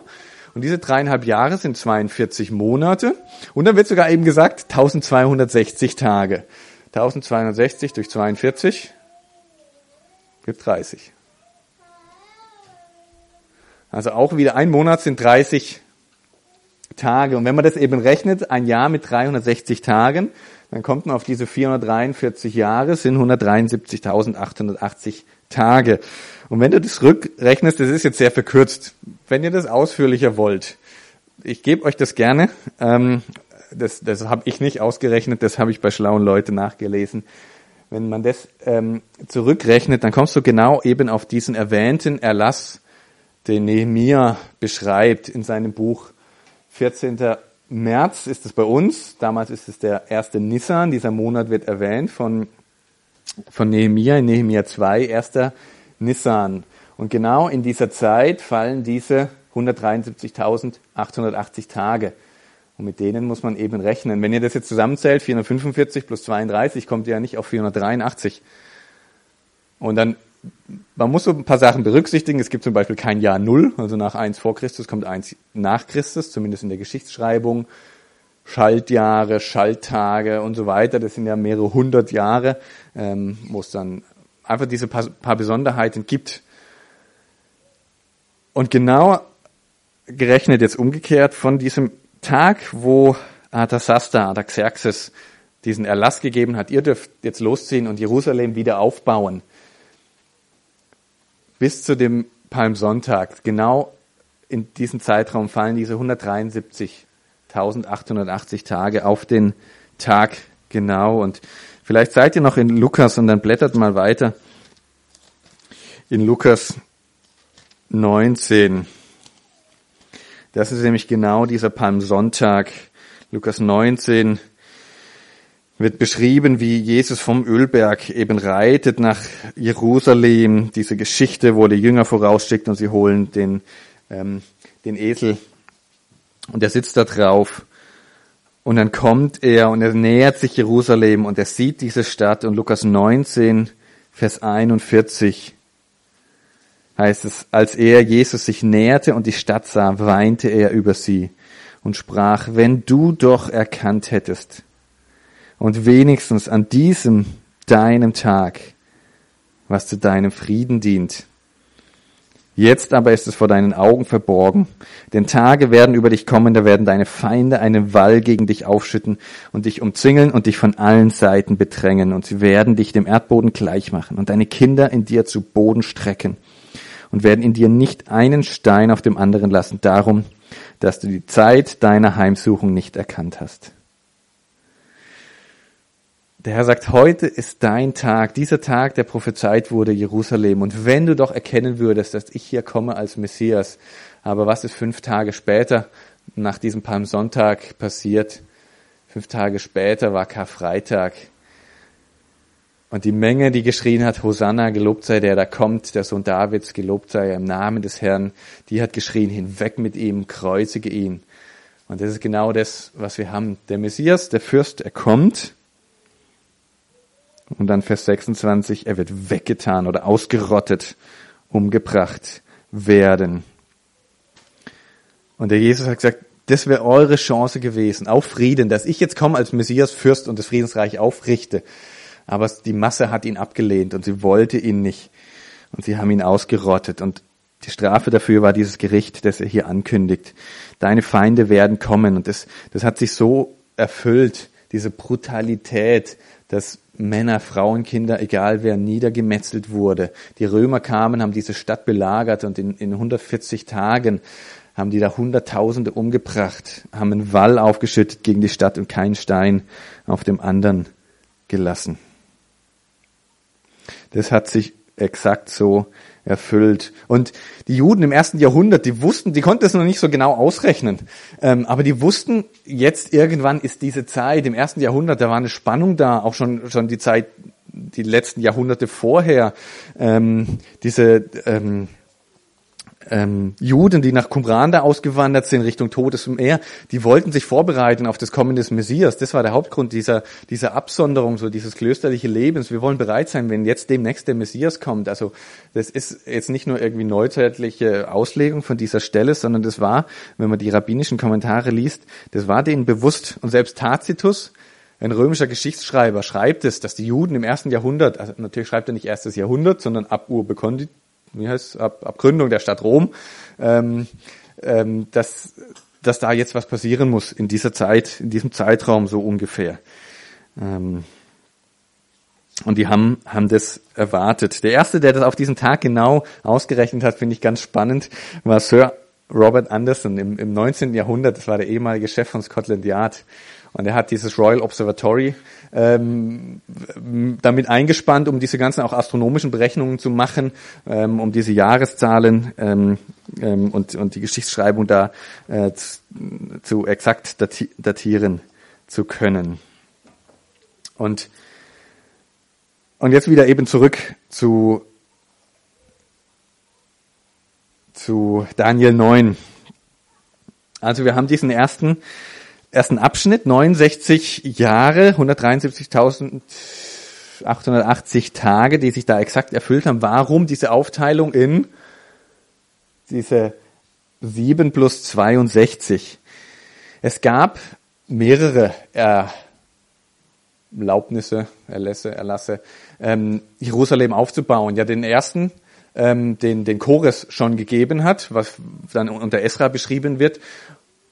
und diese dreieinhalb Jahre sind 42 Monate. Und dann wird sogar eben gesagt 1260 Tage. 1260 durch 42 gibt 30. Also auch wieder ein Monat sind 30 Tage. Und wenn man das eben rechnet, ein Jahr mit 360 Tagen, dann kommt man auf diese 443 Jahre, sind 173.880 Tage. Und wenn du das rückrechnest, das ist jetzt sehr verkürzt. Wenn ihr das ausführlicher wollt, ich gebe euch das gerne. Ähm, das das habe ich nicht ausgerechnet, das habe ich bei schlauen Leuten nachgelesen. Wenn man das ähm, zurückrechnet, dann kommst du genau eben auf diesen erwähnten Erlass, den Nehemia beschreibt in seinem Buch 14. März ist es bei uns. Damals ist es der erste Nissan. Dieser Monat wird erwähnt von, von Nehemia in Nehemia 2, erster Nissan. Und genau in dieser Zeit fallen diese 173.880 Tage. Und mit denen muss man eben rechnen. Wenn ihr das jetzt zusammenzählt, 445 plus 32, kommt ihr ja nicht auf 483. Und dann, man muss so ein paar Sachen berücksichtigen. Es gibt zum Beispiel kein Jahr Null, also nach 1 vor Christus kommt 1 nach Christus, zumindest in der Geschichtsschreibung. Schaltjahre, Schalttage und so weiter, das sind ja mehrere hundert Jahre, ähm, wo es dann einfach diese paar, paar Besonderheiten gibt. Und genau gerechnet jetzt umgekehrt von diesem Tag, wo Arthasasta, Artaxerxes diesen Erlass gegeben hat, ihr dürft jetzt losziehen und Jerusalem wieder aufbauen, bis zu dem Palmsonntag, genau in diesem Zeitraum fallen diese 173.880 Tage auf den Tag genau. Und Vielleicht seid ihr noch in Lukas und dann blättert mal weiter. In Lukas 19. Das ist nämlich genau dieser Palmsonntag. Lukas 19 wird beschrieben, wie Jesus vom Ölberg eben reitet nach Jerusalem. Diese Geschichte, wo der Jünger vorausschickt und sie holen den, ähm, den Esel und er sitzt da drauf. Und dann kommt er und er nähert sich Jerusalem und er sieht diese Stadt und Lukas 19, Vers 41 heißt es, als er Jesus sich näherte und die Stadt sah, weinte er über sie und sprach, wenn du doch erkannt hättest und wenigstens an diesem deinem Tag, was zu deinem Frieden dient. Jetzt aber ist es vor deinen Augen verborgen. Denn Tage werden über dich kommen, da werden deine Feinde einen Wall gegen dich aufschütten und dich umzingeln und dich von allen Seiten bedrängen. Und sie werden dich dem Erdboden gleich machen und deine Kinder in dir zu Boden strecken und werden in dir nicht einen Stein auf dem anderen lassen, darum, dass du die Zeit deiner Heimsuchung nicht erkannt hast. Der Herr sagt, heute ist dein Tag, dieser Tag, der prophezeit wurde, Jerusalem. Und wenn du doch erkennen würdest, dass ich hier komme als Messias, aber was ist fünf Tage später, nach diesem Palmsonntag passiert? Fünf Tage später war Karfreitag. Und die Menge, die geschrien hat, Hosanna, gelobt sei der, da kommt, der Sohn Davids, gelobt sei er im Namen des Herrn, die hat geschrien, hinweg mit ihm, kreuzige ihn. Und das ist genau das, was wir haben. Der Messias, der Fürst, er kommt, und dann Vers 26, er wird weggetan oder ausgerottet, umgebracht werden. Und der Jesus hat gesagt, das wäre eure Chance gewesen, auf Frieden, dass ich jetzt komme als Messias Fürst und das Friedensreich aufrichte. Aber die Masse hat ihn abgelehnt und sie wollte ihn nicht. Und sie haben ihn ausgerottet. Und die Strafe dafür war dieses Gericht, das er hier ankündigt. Deine Feinde werden kommen. Und das, das hat sich so erfüllt, diese Brutalität, dass Männer, Frauen, Kinder, egal wer, niedergemetzelt wurde. Die Römer kamen, haben diese Stadt belagert und in, in 140 Tagen haben die da Hunderttausende umgebracht, haben einen Wall aufgeschüttet gegen die Stadt und keinen Stein auf dem anderen gelassen. Das hat sich exakt so erfüllt. Und die Juden im ersten Jahrhundert, die wussten, die konnten es noch nicht so genau ausrechnen, ähm, aber die wussten, jetzt irgendwann ist diese Zeit, im ersten Jahrhundert, da war eine Spannung da, auch schon, schon die Zeit, die letzten Jahrhunderte vorher, ähm, diese, ähm, ähm, Juden, die nach Qumran da ausgewandert sind, Richtung Todesmeer, die wollten sich vorbereiten auf das Kommen des Messias. Das war der Hauptgrund dieser, dieser Absonderung, so dieses klösterliche Lebens. Wir wollen bereit sein, wenn jetzt demnächst der Messias kommt. Also das ist jetzt nicht nur irgendwie neuzeitliche Auslegung von dieser Stelle, sondern das war, wenn man die rabbinischen Kommentare liest, das war denen bewusst. Und selbst Tacitus, ein römischer Geschichtsschreiber, schreibt es, dass die Juden im ersten Jahrhundert, also natürlich schreibt er nicht erstes Jahrhundert, sondern ab Urbe Condit, wie heißt ab, ab Gründung der Stadt Rom, ähm, ähm, dass, dass da jetzt was passieren muss in dieser Zeit, in diesem Zeitraum so ungefähr. Ähm, und die haben, haben das erwartet. Der erste, der das auf diesen Tag genau ausgerechnet hat, finde ich ganz spannend, war Sir Robert Anderson im, im 19. Jahrhundert. Das war der ehemalige Chef von Scotland Yard. Und er hat dieses Royal Observatory ähm, damit eingespannt, um diese ganzen auch astronomischen Berechnungen zu machen, ähm, um diese Jahreszahlen ähm, ähm, und, und die Geschichtsschreibung da äh, zu, zu exakt dati datieren zu können. Und, und jetzt wieder eben zurück zu, zu Daniel 9. Also wir haben diesen ersten ersten Abschnitt, 69 Jahre, 173.880 Tage, die sich da exakt erfüllt haben. Warum diese Aufteilung in diese 7 plus 62? Es gab mehrere Erlaubnisse, Erlässe, Erlasse, ähm, Jerusalem aufzubauen. Ja, den ersten, ähm, den, den Chores schon gegeben hat, was dann unter Esra beschrieben wird.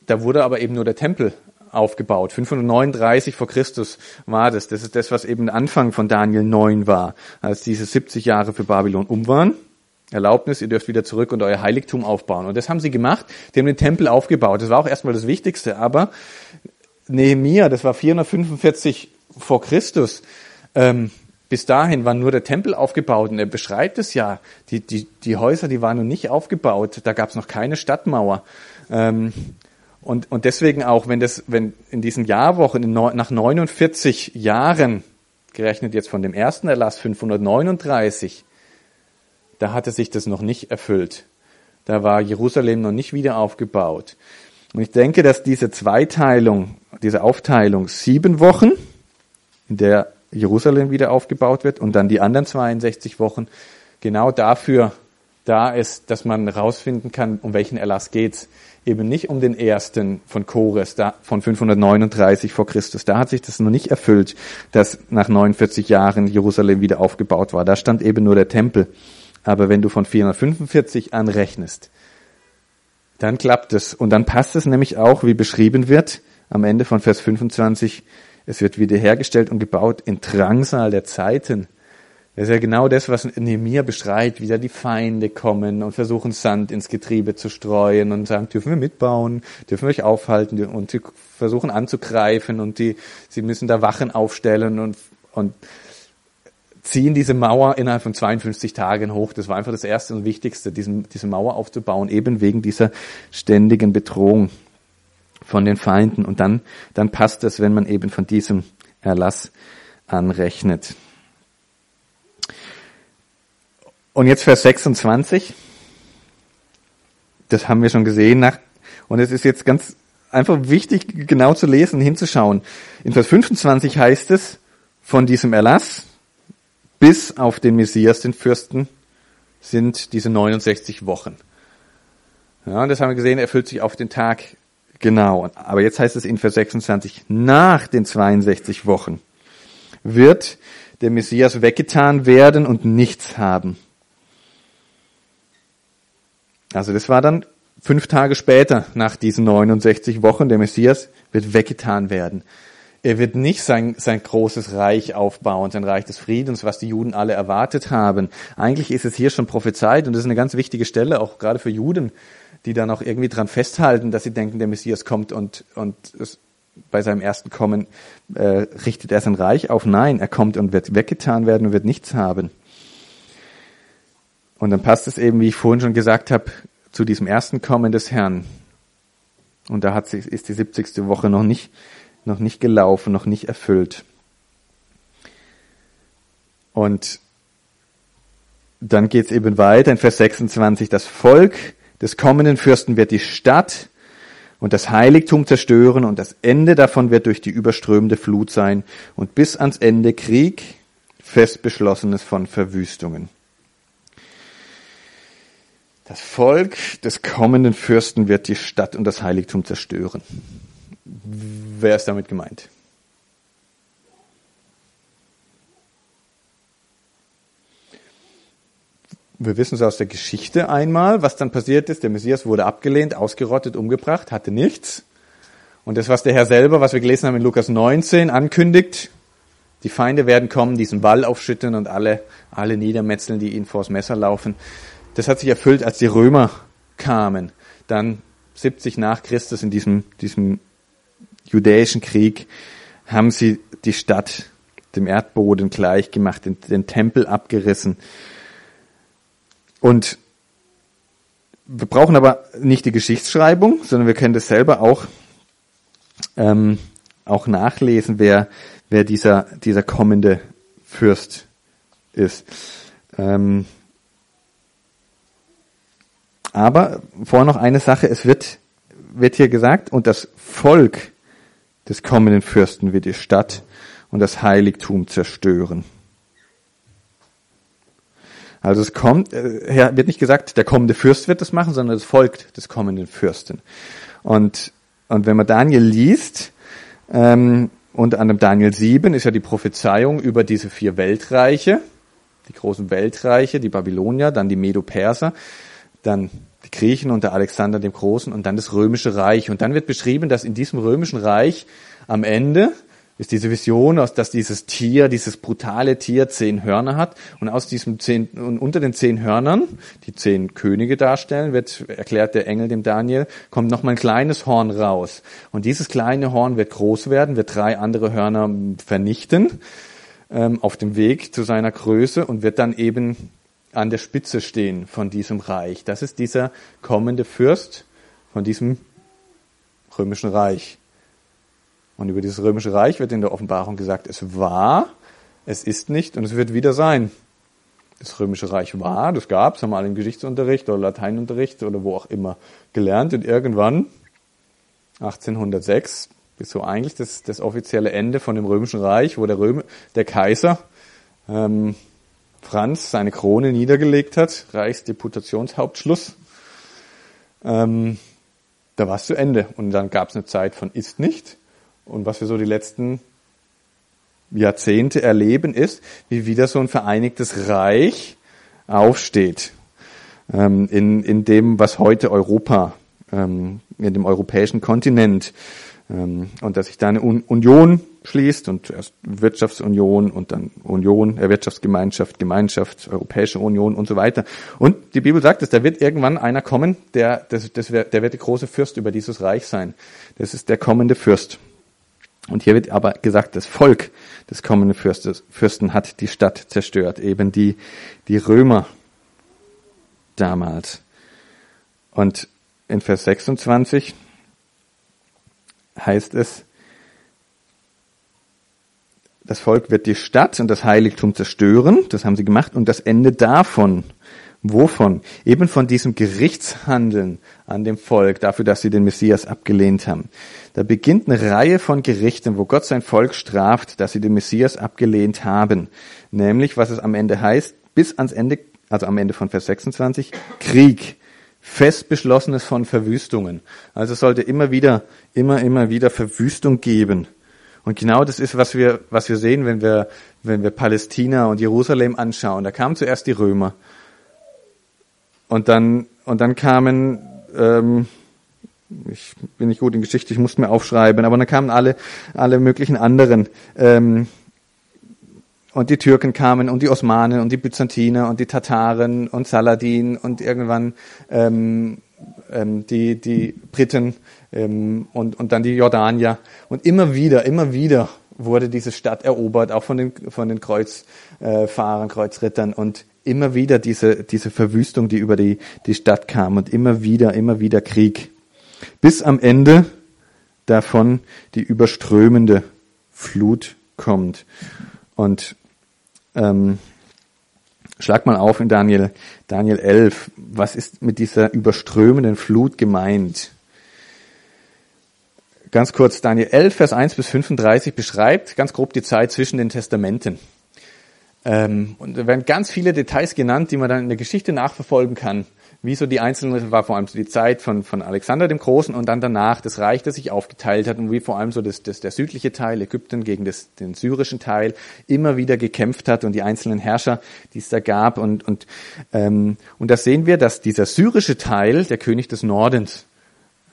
Da wurde aber eben nur der Tempel aufgebaut. 539 vor Christus war das. Das ist das, was eben Anfang von Daniel 9 war, als diese 70 Jahre für Babylon um waren. Erlaubnis, ihr dürft wieder zurück und euer Heiligtum aufbauen. Und das haben sie gemacht. Die haben den Tempel aufgebaut. Das war auch erstmal das Wichtigste. Aber Nehemia, das war 445 vor Christus. Ähm, bis dahin war nur der Tempel aufgebaut und er beschreibt es ja. Die, die, die Häuser, die waren noch nicht aufgebaut. Da gab es noch keine Stadtmauer. Ähm, und, und deswegen auch, wenn das, wenn in diesen Jahrwochen, nach 49 Jahren, gerechnet jetzt von dem ersten Erlass 539, da hatte sich das noch nicht erfüllt. Da war Jerusalem noch nicht wieder aufgebaut. Und ich denke, dass diese Zweiteilung, diese Aufteilung sieben Wochen, in der Jerusalem wieder aufgebaut wird, und dann die anderen 62 Wochen, genau dafür da ist, dass man herausfinden kann, um welchen Erlass geht's eben nicht um den ersten von Chores, da, von 539 vor Christus. Da hat sich das noch nicht erfüllt, dass nach 49 Jahren Jerusalem wieder aufgebaut war. Da stand eben nur der Tempel. Aber wenn du von 445 anrechnest, dann klappt es. Und dann passt es nämlich auch, wie beschrieben wird, am Ende von Vers 25, es wird wiederhergestellt und gebaut in Drangsal der Zeiten. Das ist ja genau das, was Nehemiah beschreibt, wie da die Feinde kommen und versuchen Sand ins Getriebe zu streuen und sagen, dürfen wir mitbauen, dürfen wir euch aufhalten und sie versuchen anzugreifen und die, sie müssen da Wachen aufstellen und, und ziehen diese Mauer innerhalb von 52 Tagen hoch. Das war einfach das Erste und Wichtigste, diesen, diese Mauer aufzubauen, eben wegen dieser ständigen Bedrohung von den Feinden. Und dann, dann passt es, wenn man eben von diesem Erlass anrechnet. Und jetzt Vers 26. Das haben wir schon gesehen. Nach, und es ist jetzt ganz einfach wichtig, genau zu lesen, hinzuschauen. In Vers 25 heißt es, von diesem Erlass bis auf den Messias, den Fürsten, sind diese 69 Wochen. Ja, das haben wir gesehen, erfüllt sich auf den Tag genau. Aber jetzt heißt es in Vers 26, nach den 62 Wochen wird der Messias weggetan werden und nichts haben. Also das war dann fünf Tage später nach diesen 69 Wochen. Der Messias wird weggetan werden. Er wird nicht sein, sein großes Reich aufbauen, sein Reich des Friedens, was die Juden alle erwartet haben. Eigentlich ist es hier schon prophezeit und das ist eine ganz wichtige Stelle, auch gerade für Juden, die dann auch irgendwie dran festhalten, dass sie denken, der Messias kommt und, und es, bei seinem ersten Kommen äh, richtet er sein Reich auf. Nein, er kommt und wird weggetan werden und wird nichts haben. Und dann passt es eben, wie ich vorhin schon gesagt habe, zu diesem ersten Kommen des Herrn. Und da hat sich, ist die 70. Woche noch nicht noch nicht gelaufen, noch nicht erfüllt. Und dann geht es eben weiter in Vers 26. Das Volk des kommenden Fürsten wird die Stadt und das Heiligtum zerstören und das Ende davon wird durch die überströmende Flut sein und bis ans Ende Krieg, fest beschlossenes von Verwüstungen. Das Volk des kommenden Fürsten wird die Stadt und das Heiligtum zerstören. Wer ist damit gemeint? Wir wissen es aus der Geschichte einmal, was dann passiert ist. Der Messias wurde abgelehnt, ausgerottet, umgebracht, hatte nichts. Und das, was der Herr selber, was wir gelesen haben in Lukas 19, ankündigt, die Feinde werden kommen, diesen Wall aufschütten und alle, alle niedermetzeln, die ihnen vors Messer laufen. Das hat sich erfüllt, als die Römer kamen. Dann 70 nach Christus in diesem, diesem judäischen Krieg haben sie die Stadt dem Erdboden gleich gemacht, den, den Tempel abgerissen. Und wir brauchen aber nicht die Geschichtsschreibung, sondern wir können das selber auch, ähm, auch nachlesen, wer, wer dieser, dieser kommende Fürst ist. Ähm, aber vorher noch eine Sache, es wird, wird hier gesagt, und das Volk des kommenden Fürsten wird die Stadt und das Heiligtum zerstören. Also es kommt, äh, wird nicht gesagt, der kommende Fürst wird das machen, sondern es folgt des kommenden Fürsten. Und, und wenn man Daniel liest, ähm, unter anderem Daniel 7 ist ja die Prophezeiung über diese vier Weltreiche, die großen Weltreiche, die Babylonier, dann die Medo-Perser, dann die Griechen unter Alexander dem Großen und dann das römische Reich. Und dann wird beschrieben, dass in diesem römischen Reich am Ende ist diese Vision, dass dieses Tier, dieses brutale Tier zehn Hörner hat und aus diesem zehn, und unter den zehn Hörnern, die zehn Könige darstellen, wird, erklärt der Engel dem Daniel, kommt noch mal ein kleines Horn raus. Und dieses kleine Horn wird groß werden, wird drei andere Hörner vernichten, ähm, auf dem Weg zu seiner Größe und wird dann eben an der Spitze stehen von diesem Reich. Das ist dieser kommende Fürst von diesem römischen Reich. Und über dieses römische Reich wird in der Offenbarung gesagt, es war, es ist nicht und es wird wieder sein. Das römische Reich war, das gab es, haben alle im Geschichtsunterricht oder Lateinunterricht oder wo auch immer gelernt. Und irgendwann, 1806, ist so eigentlich das, das offizielle Ende von dem römischen Reich, wo der, Röme, der Kaiser ähm, Franz seine Krone niedergelegt hat, Reichsdeputationshauptschluss, ähm, da war es zu Ende. Und dann gab es eine Zeit von ist nicht. Und was wir so die letzten Jahrzehnte erleben, ist, wie wieder so ein vereinigtes Reich aufsteht. Ähm, in, in dem, was heute Europa, ähm, in dem europäischen Kontinent, ähm, und dass sich da eine Union schließt und erst Wirtschaftsunion und dann Union, äh, Wirtschaftsgemeinschaft, Gemeinschaft, Europäische Union und so weiter. Und die Bibel sagt dass da wird irgendwann einer kommen, der, das, das der wird der große Fürst über dieses Reich sein. Das ist der kommende Fürst. Und hier wird aber gesagt, das Volk des kommenden Fürstes, Fürsten hat die Stadt zerstört, eben die, die Römer damals. Und in Vers 26 heißt es, das Volk wird die Stadt und das Heiligtum zerstören, das haben sie gemacht, und das Ende davon, wovon? Eben von diesem Gerichtshandeln an dem Volk, dafür, dass sie den Messias abgelehnt haben. Da beginnt eine Reihe von Gerichten, wo Gott sein Volk straft, dass sie den Messias abgelehnt haben. Nämlich, was es am Ende heißt, bis ans Ende, also am Ende von Vers 26, Krieg fest beschlossenes von Verwüstungen. Also es sollte immer wieder, immer, immer wieder Verwüstung geben. Und genau das ist, was wir, was wir sehen, wenn wir, wenn wir Palästina und Jerusalem anschauen. Da kamen zuerst die Römer. Und dann, und dann kamen, ähm, ich bin nicht gut in Geschichte, ich muss mir aufschreiben, aber dann kamen alle, alle möglichen anderen, ähm, und die Türken kamen und die Osmanen und die Byzantiner und die Tataren und Saladin und irgendwann ähm, ähm, die, die Briten ähm, und, und dann die Jordanier. Und immer wieder, immer wieder wurde diese Stadt erobert, auch von den, von den Kreuzfahrern, Kreuzrittern und immer wieder diese, diese Verwüstung, die über die, die Stadt kam und immer wieder, immer wieder Krieg. Bis am Ende davon die überströmende Flut kommt. Und ähm, schlag mal auf in Daniel, Daniel 11. Was ist mit dieser überströmenden Flut gemeint? Ganz kurz, Daniel 11, Vers 1 bis 35 beschreibt ganz grob die Zeit zwischen den Testamenten. Ähm, und da werden ganz viele Details genannt, die man dann in der Geschichte nachverfolgen kann wie so die einzelnen, war vor allem so die Zeit von, von Alexander dem Großen und dann danach das Reich, das sich aufgeteilt hat und wie vor allem so das, das, der südliche Teil, Ägypten gegen das, den syrischen Teil, immer wieder gekämpft hat und die einzelnen Herrscher, die es da gab. Und, und, ähm, und da sehen wir, dass dieser syrische Teil der König des Nordens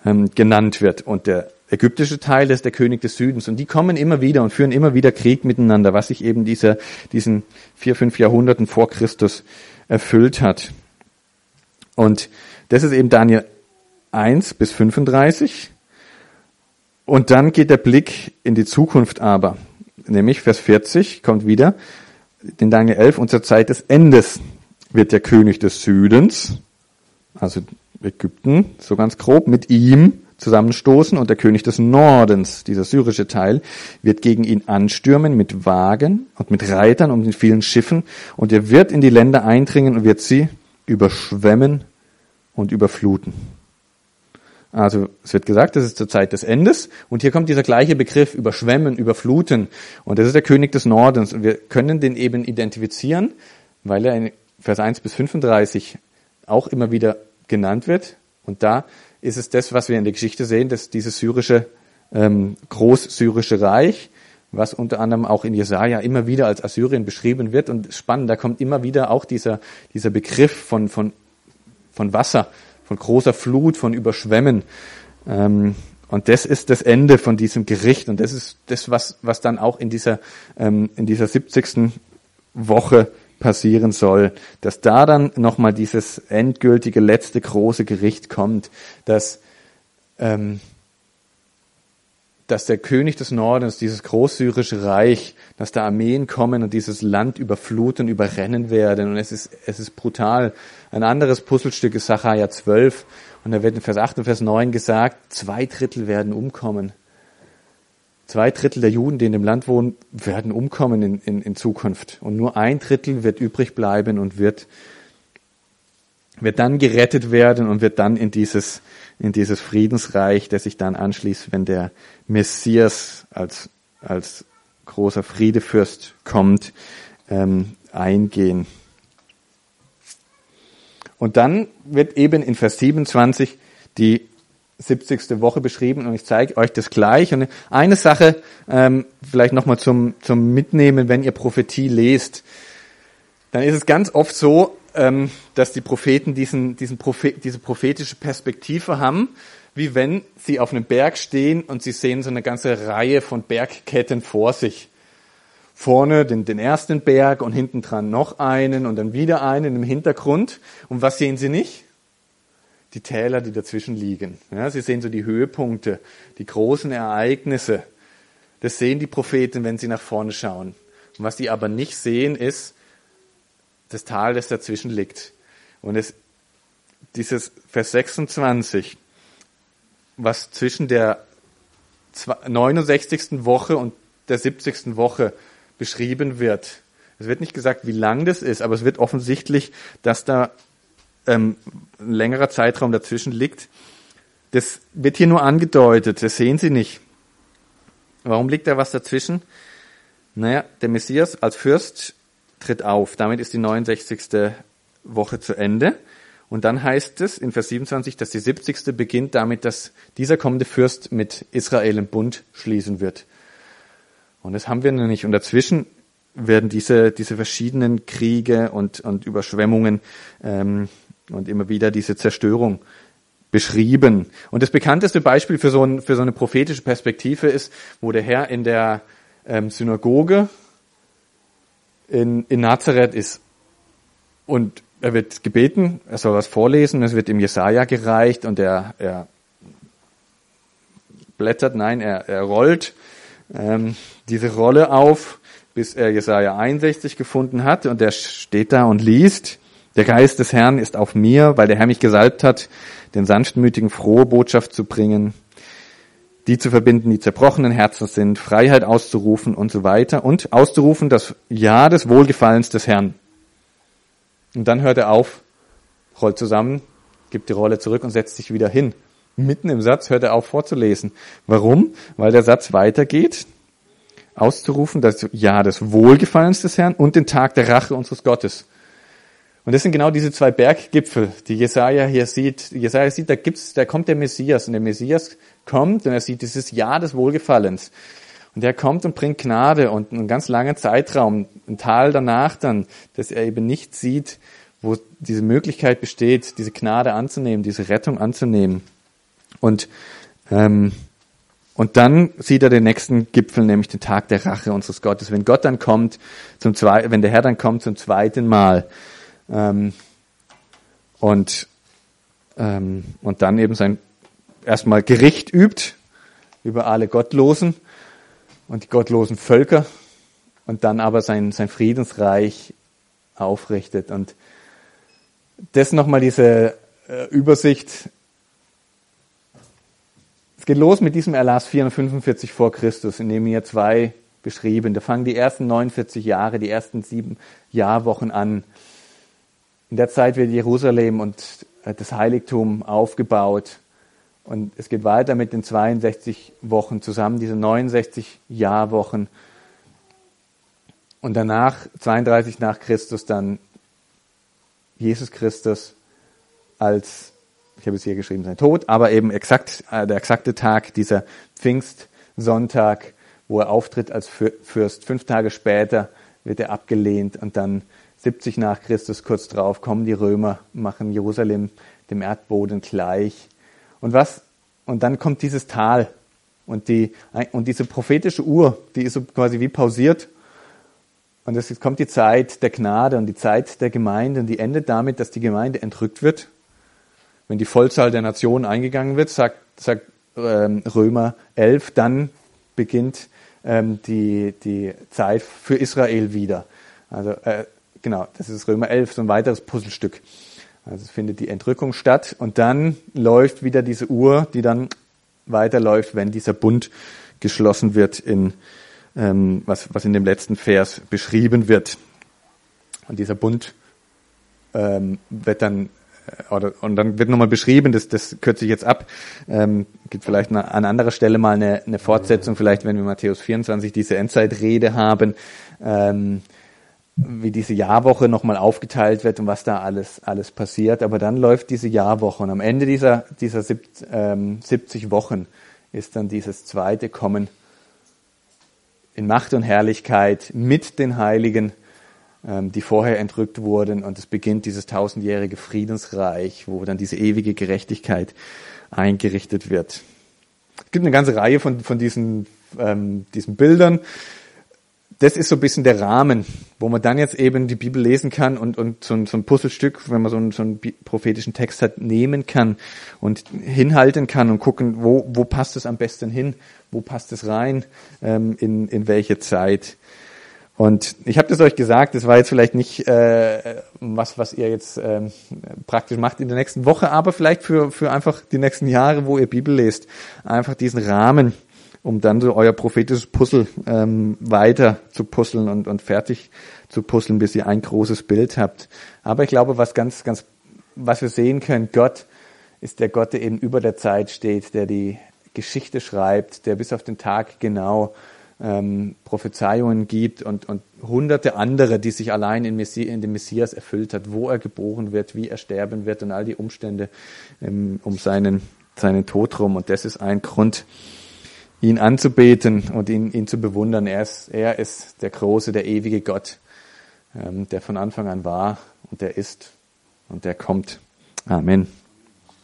ähm, genannt wird und der ägyptische Teil ist der König des Südens. Und die kommen immer wieder und führen immer wieder Krieg miteinander, was sich eben dieser, diesen vier, fünf Jahrhunderten vor Christus erfüllt hat. Und das ist eben Daniel 1 bis 35. Und dann geht der Blick in die Zukunft aber. Nämlich Vers 40 kommt wieder. In Daniel 11, und zur Zeit des Endes wird der König des Südens, also Ägypten, so ganz grob, mit ihm zusammenstoßen und der König des Nordens, dieser syrische Teil, wird gegen ihn anstürmen mit Wagen und mit Reitern und mit vielen Schiffen. Und er wird in die Länder eindringen und wird sie überschwemmen und überfluten. Also es wird gesagt, das ist zur Zeit des Endes. Und hier kommt dieser gleiche Begriff überschwemmen, überfluten. Und das ist der König des Nordens. Und wir können den eben identifizieren, weil er in Vers 1 bis 35 auch immer wieder genannt wird. Und da ist es das, was wir in der Geschichte sehen, dass dieses syrische, ähm, großsyrische Reich, was unter anderem auch in Jesaja immer wieder als Assyrien beschrieben wird. Und spannend, da kommt immer wieder auch dieser, dieser Begriff von, von, von Wasser, von großer Flut, von Überschwemmen. Ähm, und das ist das Ende von diesem Gericht. Und das ist das, was, was dann auch in dieser, ähm, in dieser 70. Woche passieren soll, dass da dann nochmal dieses endgültige letzte große Gericht kommt, dass ähm, dass der König des Nordens, dieses großsyrische Reich, dass da Armeen kommen und dieses Land überfluten, überrennen werden. Und es ist, es ist brutal. Ein anderes Puzzlestück ist Sacharja 12. Und da wird in Vers 8 und Vers 9 gesagt, zwei Drittel werden umkommen. Zwei Drittel der Juden, die in dem Land wohnen, werden umkommen in, in, in Zukunft. Und nur ein Drittel wird übrig bleiben und wird, wird dann gerettet werden und wird dann in dieses, in dieses Friedensreich, das sich dann anschließt, wenn der Messias als, als großer Friedefürst kommt, ähm, eingehen. Und dann wird eben in Vers 27 die 70. Woche beschrieben und ich zeige euch das gleich. Und eine Sache ähm, vielleicht nochmal zum, zum Mitnehmen, wenn ihr Prophetie lest, dann ist es ganz oft so, ähm, dass die Propheten diesen, diesen Prophet, diese prophetische Perspektive haben, wie wenn sie auf einem Berg stehen und sie sehen so eine ganze Reihe von Bergketten vor sich. Vorne den, den ersten Berg und hinten dran noch einen und dann wieder einen im Hintergrund. Und was sehen sie nicht? Die Täler, die dazwischen liegen. Ja, sie sehen so die Höhepunkte, die großen Ereignisse. Das sehen die Propheten, wenn sie nach vorne schauen. Und was sie aber nicht sehen, ist das Tal, das dazwischen liegt. Und es, dieses Vers 26, was zwischen der 69. Woche und der 70. Woche beschrieben wird. Es wird nicht gesagt, wie lang das ist, aber es wird offensichtlich, dass da ähm, ein längerer Zeitraum dazwischen liegt. Das wird hier nur angedeutet, das sehen Sie nicht. Warum liegt da was dazwischen? Naja, der Messias als Fürst tritt auf. Damit ist die 69. Woche zu Ende. Und dann heißt es in Vers 27, dass die 70. beginnt damit, dass dieser kommende Fürst mit Israel im Bund schließen wird. Und das haben wir noch nicht. Und dazwischen werden diese, diese verschiedenen Kriege und, und Überschwemmungen ähm, und immer wieder diese Zerstörung beschrieben. Und das bekannteste Beispiel für so, ein, für so eine prophetische Perspektive ist, wo der Herr in der ähm, Synagoge in, in Nazareth ist. Und er wird gebeten, er soll was vorlesen, es wird ihm Jesaja gereicht und er, er blättert, nein, er, er rollt ähm, diese Rolle auf, bis er Jesaja 61 gefunden hat und er steht da und liest. Der Geist des Herrn ist auf mir, weil der Herr mich gesalbt hat, den sanftmütigen frohe Botschaft zu bringen, die zu verbinden, die zerbrochenen Herzen sind, Freiheit auszurufen und so weiter und auszurufen das Ja des Wohlgefallens des Herrn. Und dann hört er auf, rollt zusammen, gibt die Rolle zurück und setzt sich wieder hin. Mitten im Satz hört er auf vorzulesen. Warum? Weil der Satz weitergeht, auszurufen das Ja des Wohlgefallens des Herrn und den Tag der Rache unseres Gottes. Und das sind genau diese zwei Berggipfel, die Jesaja hier sieht. Jesaja sieht, da gibt's, da kommt der Messias und der Messias kommt und er sieht dieses Jahr des Wohlgefallens. Und er kommt und bringt Gnade und einen ganz langen Zeitraum, ein Tal danach dann, dass er eben nicht sieht, wo diese Möglichkeit besteht, diese Gnade anzunehmen, diese Rettung anzunehmen. Und, ähm, und dann sieht er den nächsten Gipfel, nämlich den Tag der Rache unseres Gottes. Wenn Gott dann kommt, zum zwei, wenn der Herr dann kommt zum zweiten Mal, ähm, und, ähm, und dann eben sein erstmal Gericht übt über alle Gottlosen und die gottlosen Völker und dann aber sein, sein Friedensreich aufrichtet. Und das nochmal diese äh, Übersicht. Es geht los mit diesem Erlass 445 vor Christus, in dem hier zwei beschrieben. Da fangen die ersten 49 Jahre, die ersten sieben Jahrwochen an. In der Zeit wird Jerusalem und äh, das Heiligtum aufgebaut. Und es geht weiter mit den 62 Wochen zusammen, diese 69 Jahrwochen. Und danach, 32 nach Christus, dann Jesus Christus als, ich habe es hier geschrieben, sein Tod, aber eben exakt, äh, der exakte Tag, dieser Pfingstsonntag, wo er auftritt als Fürst. Fünf Tage später wird er abgelehnt und dann 70 nach Christus kurz drauf kommen die Römer, machen Jerusalem dem Erdboden gleich. Und was? Und dann kommt dieses Tal und die, und diese prophetische Uhr, die ist so quasi wie pausiert. Und es kommt die Zeit der Gnade und die Zeit der Gemeinde und die endet damit, dass die Gemeinde entrückt wird. Wenn die Vollzahl der Nationen eingegangen wird, sagt, sagt ähm, Römer 11, dann beginnt ähm, die, die Zeit für Israel wieder. Also äh, genau, das ist Römer 11, so ein weiteres Puzzlestück. Also es findet die Entrückung statt und dann läuft wieder diese Uhr, die dann weiterläuft, wenn dieser Bund geschlossen wird, in, ähm, was, was in dem letzten Vers beschrieben wird. Und dieser Bund ähm, wird dann äh, oder, und dann wird nochmal beschrieben, das, das kürze ich jetzt ab, ähm, gibt vielleicht eine, an anderer Stelle mal eine, eine Fortsetzung, vielleicht wenn wir Matthäus 24 diese Endzeitrede haben, ähm, wie diese Jahrwoche nochmal aufgeteilt wird und was da alles, alles passiert. Aber dann läuft diese Jahrwoche und am Ende dieser, dieser 70, ähm, 70 Wochen ist dann dieses zweite Kommen in Macht und Herrlichkeit mit den Heiligen ähm, die vorher entrückt wurden. Und es beginnt dieses tausendjährige Friedensreich, wo dann diese ewige Gerechtigkeit eingerichtet wird. Es gibt eine ganze Reihe von, von diesen, ähm, diesen Bildern. Das ist so ein bisschen der Rahmen, wo man dann jetzt eben die Bibel lesen kann und, und so, ein, so ein Puzzlestück, wenn man so einen, so einen prophetischen Text hat, nehmen kann und hinhalten kann und gucken, wo, wo passt es am besten hin, wo passt es rein, ähm, in, in welche Zeit. Und ich habe das euch gesagt, das war jetzt vielleicht nicht äh, was, was ihr jetzt ähm, praktisch macht in der nächsten Woche, aber vielleicht für, für einfach die nächsten Jahre, wo ihr Bibel lest, einfach diesen Rahmen, um dann so euer prophetisches Puzzle ähm, weiter zu puzzeln und, und fertig zu puzzeln, bis ihr ein großes Bild habt. Aber ich glaube, was ganz, ganz, was wir sehen können, Gott ist der Gott, der eben über der Zeit steht, der die Geschichte schreibt, der bis auf den Tag genau ähm, Prophezeiungen gibt und, und hunderte andere, die sich allein in, Messi in dem Messias erfüllt hat, wo er geboren wird, wie er sterben wird und all die Umstände ähm, um seinen, seinen Tod rum. Und das ist ein Grund, ihn anzubeten und ihn, ihn zu bewundern. Er ist, er ist der große, der ewige Gott, ähm, der von Anfang an war und der ist und der kommt. Amen.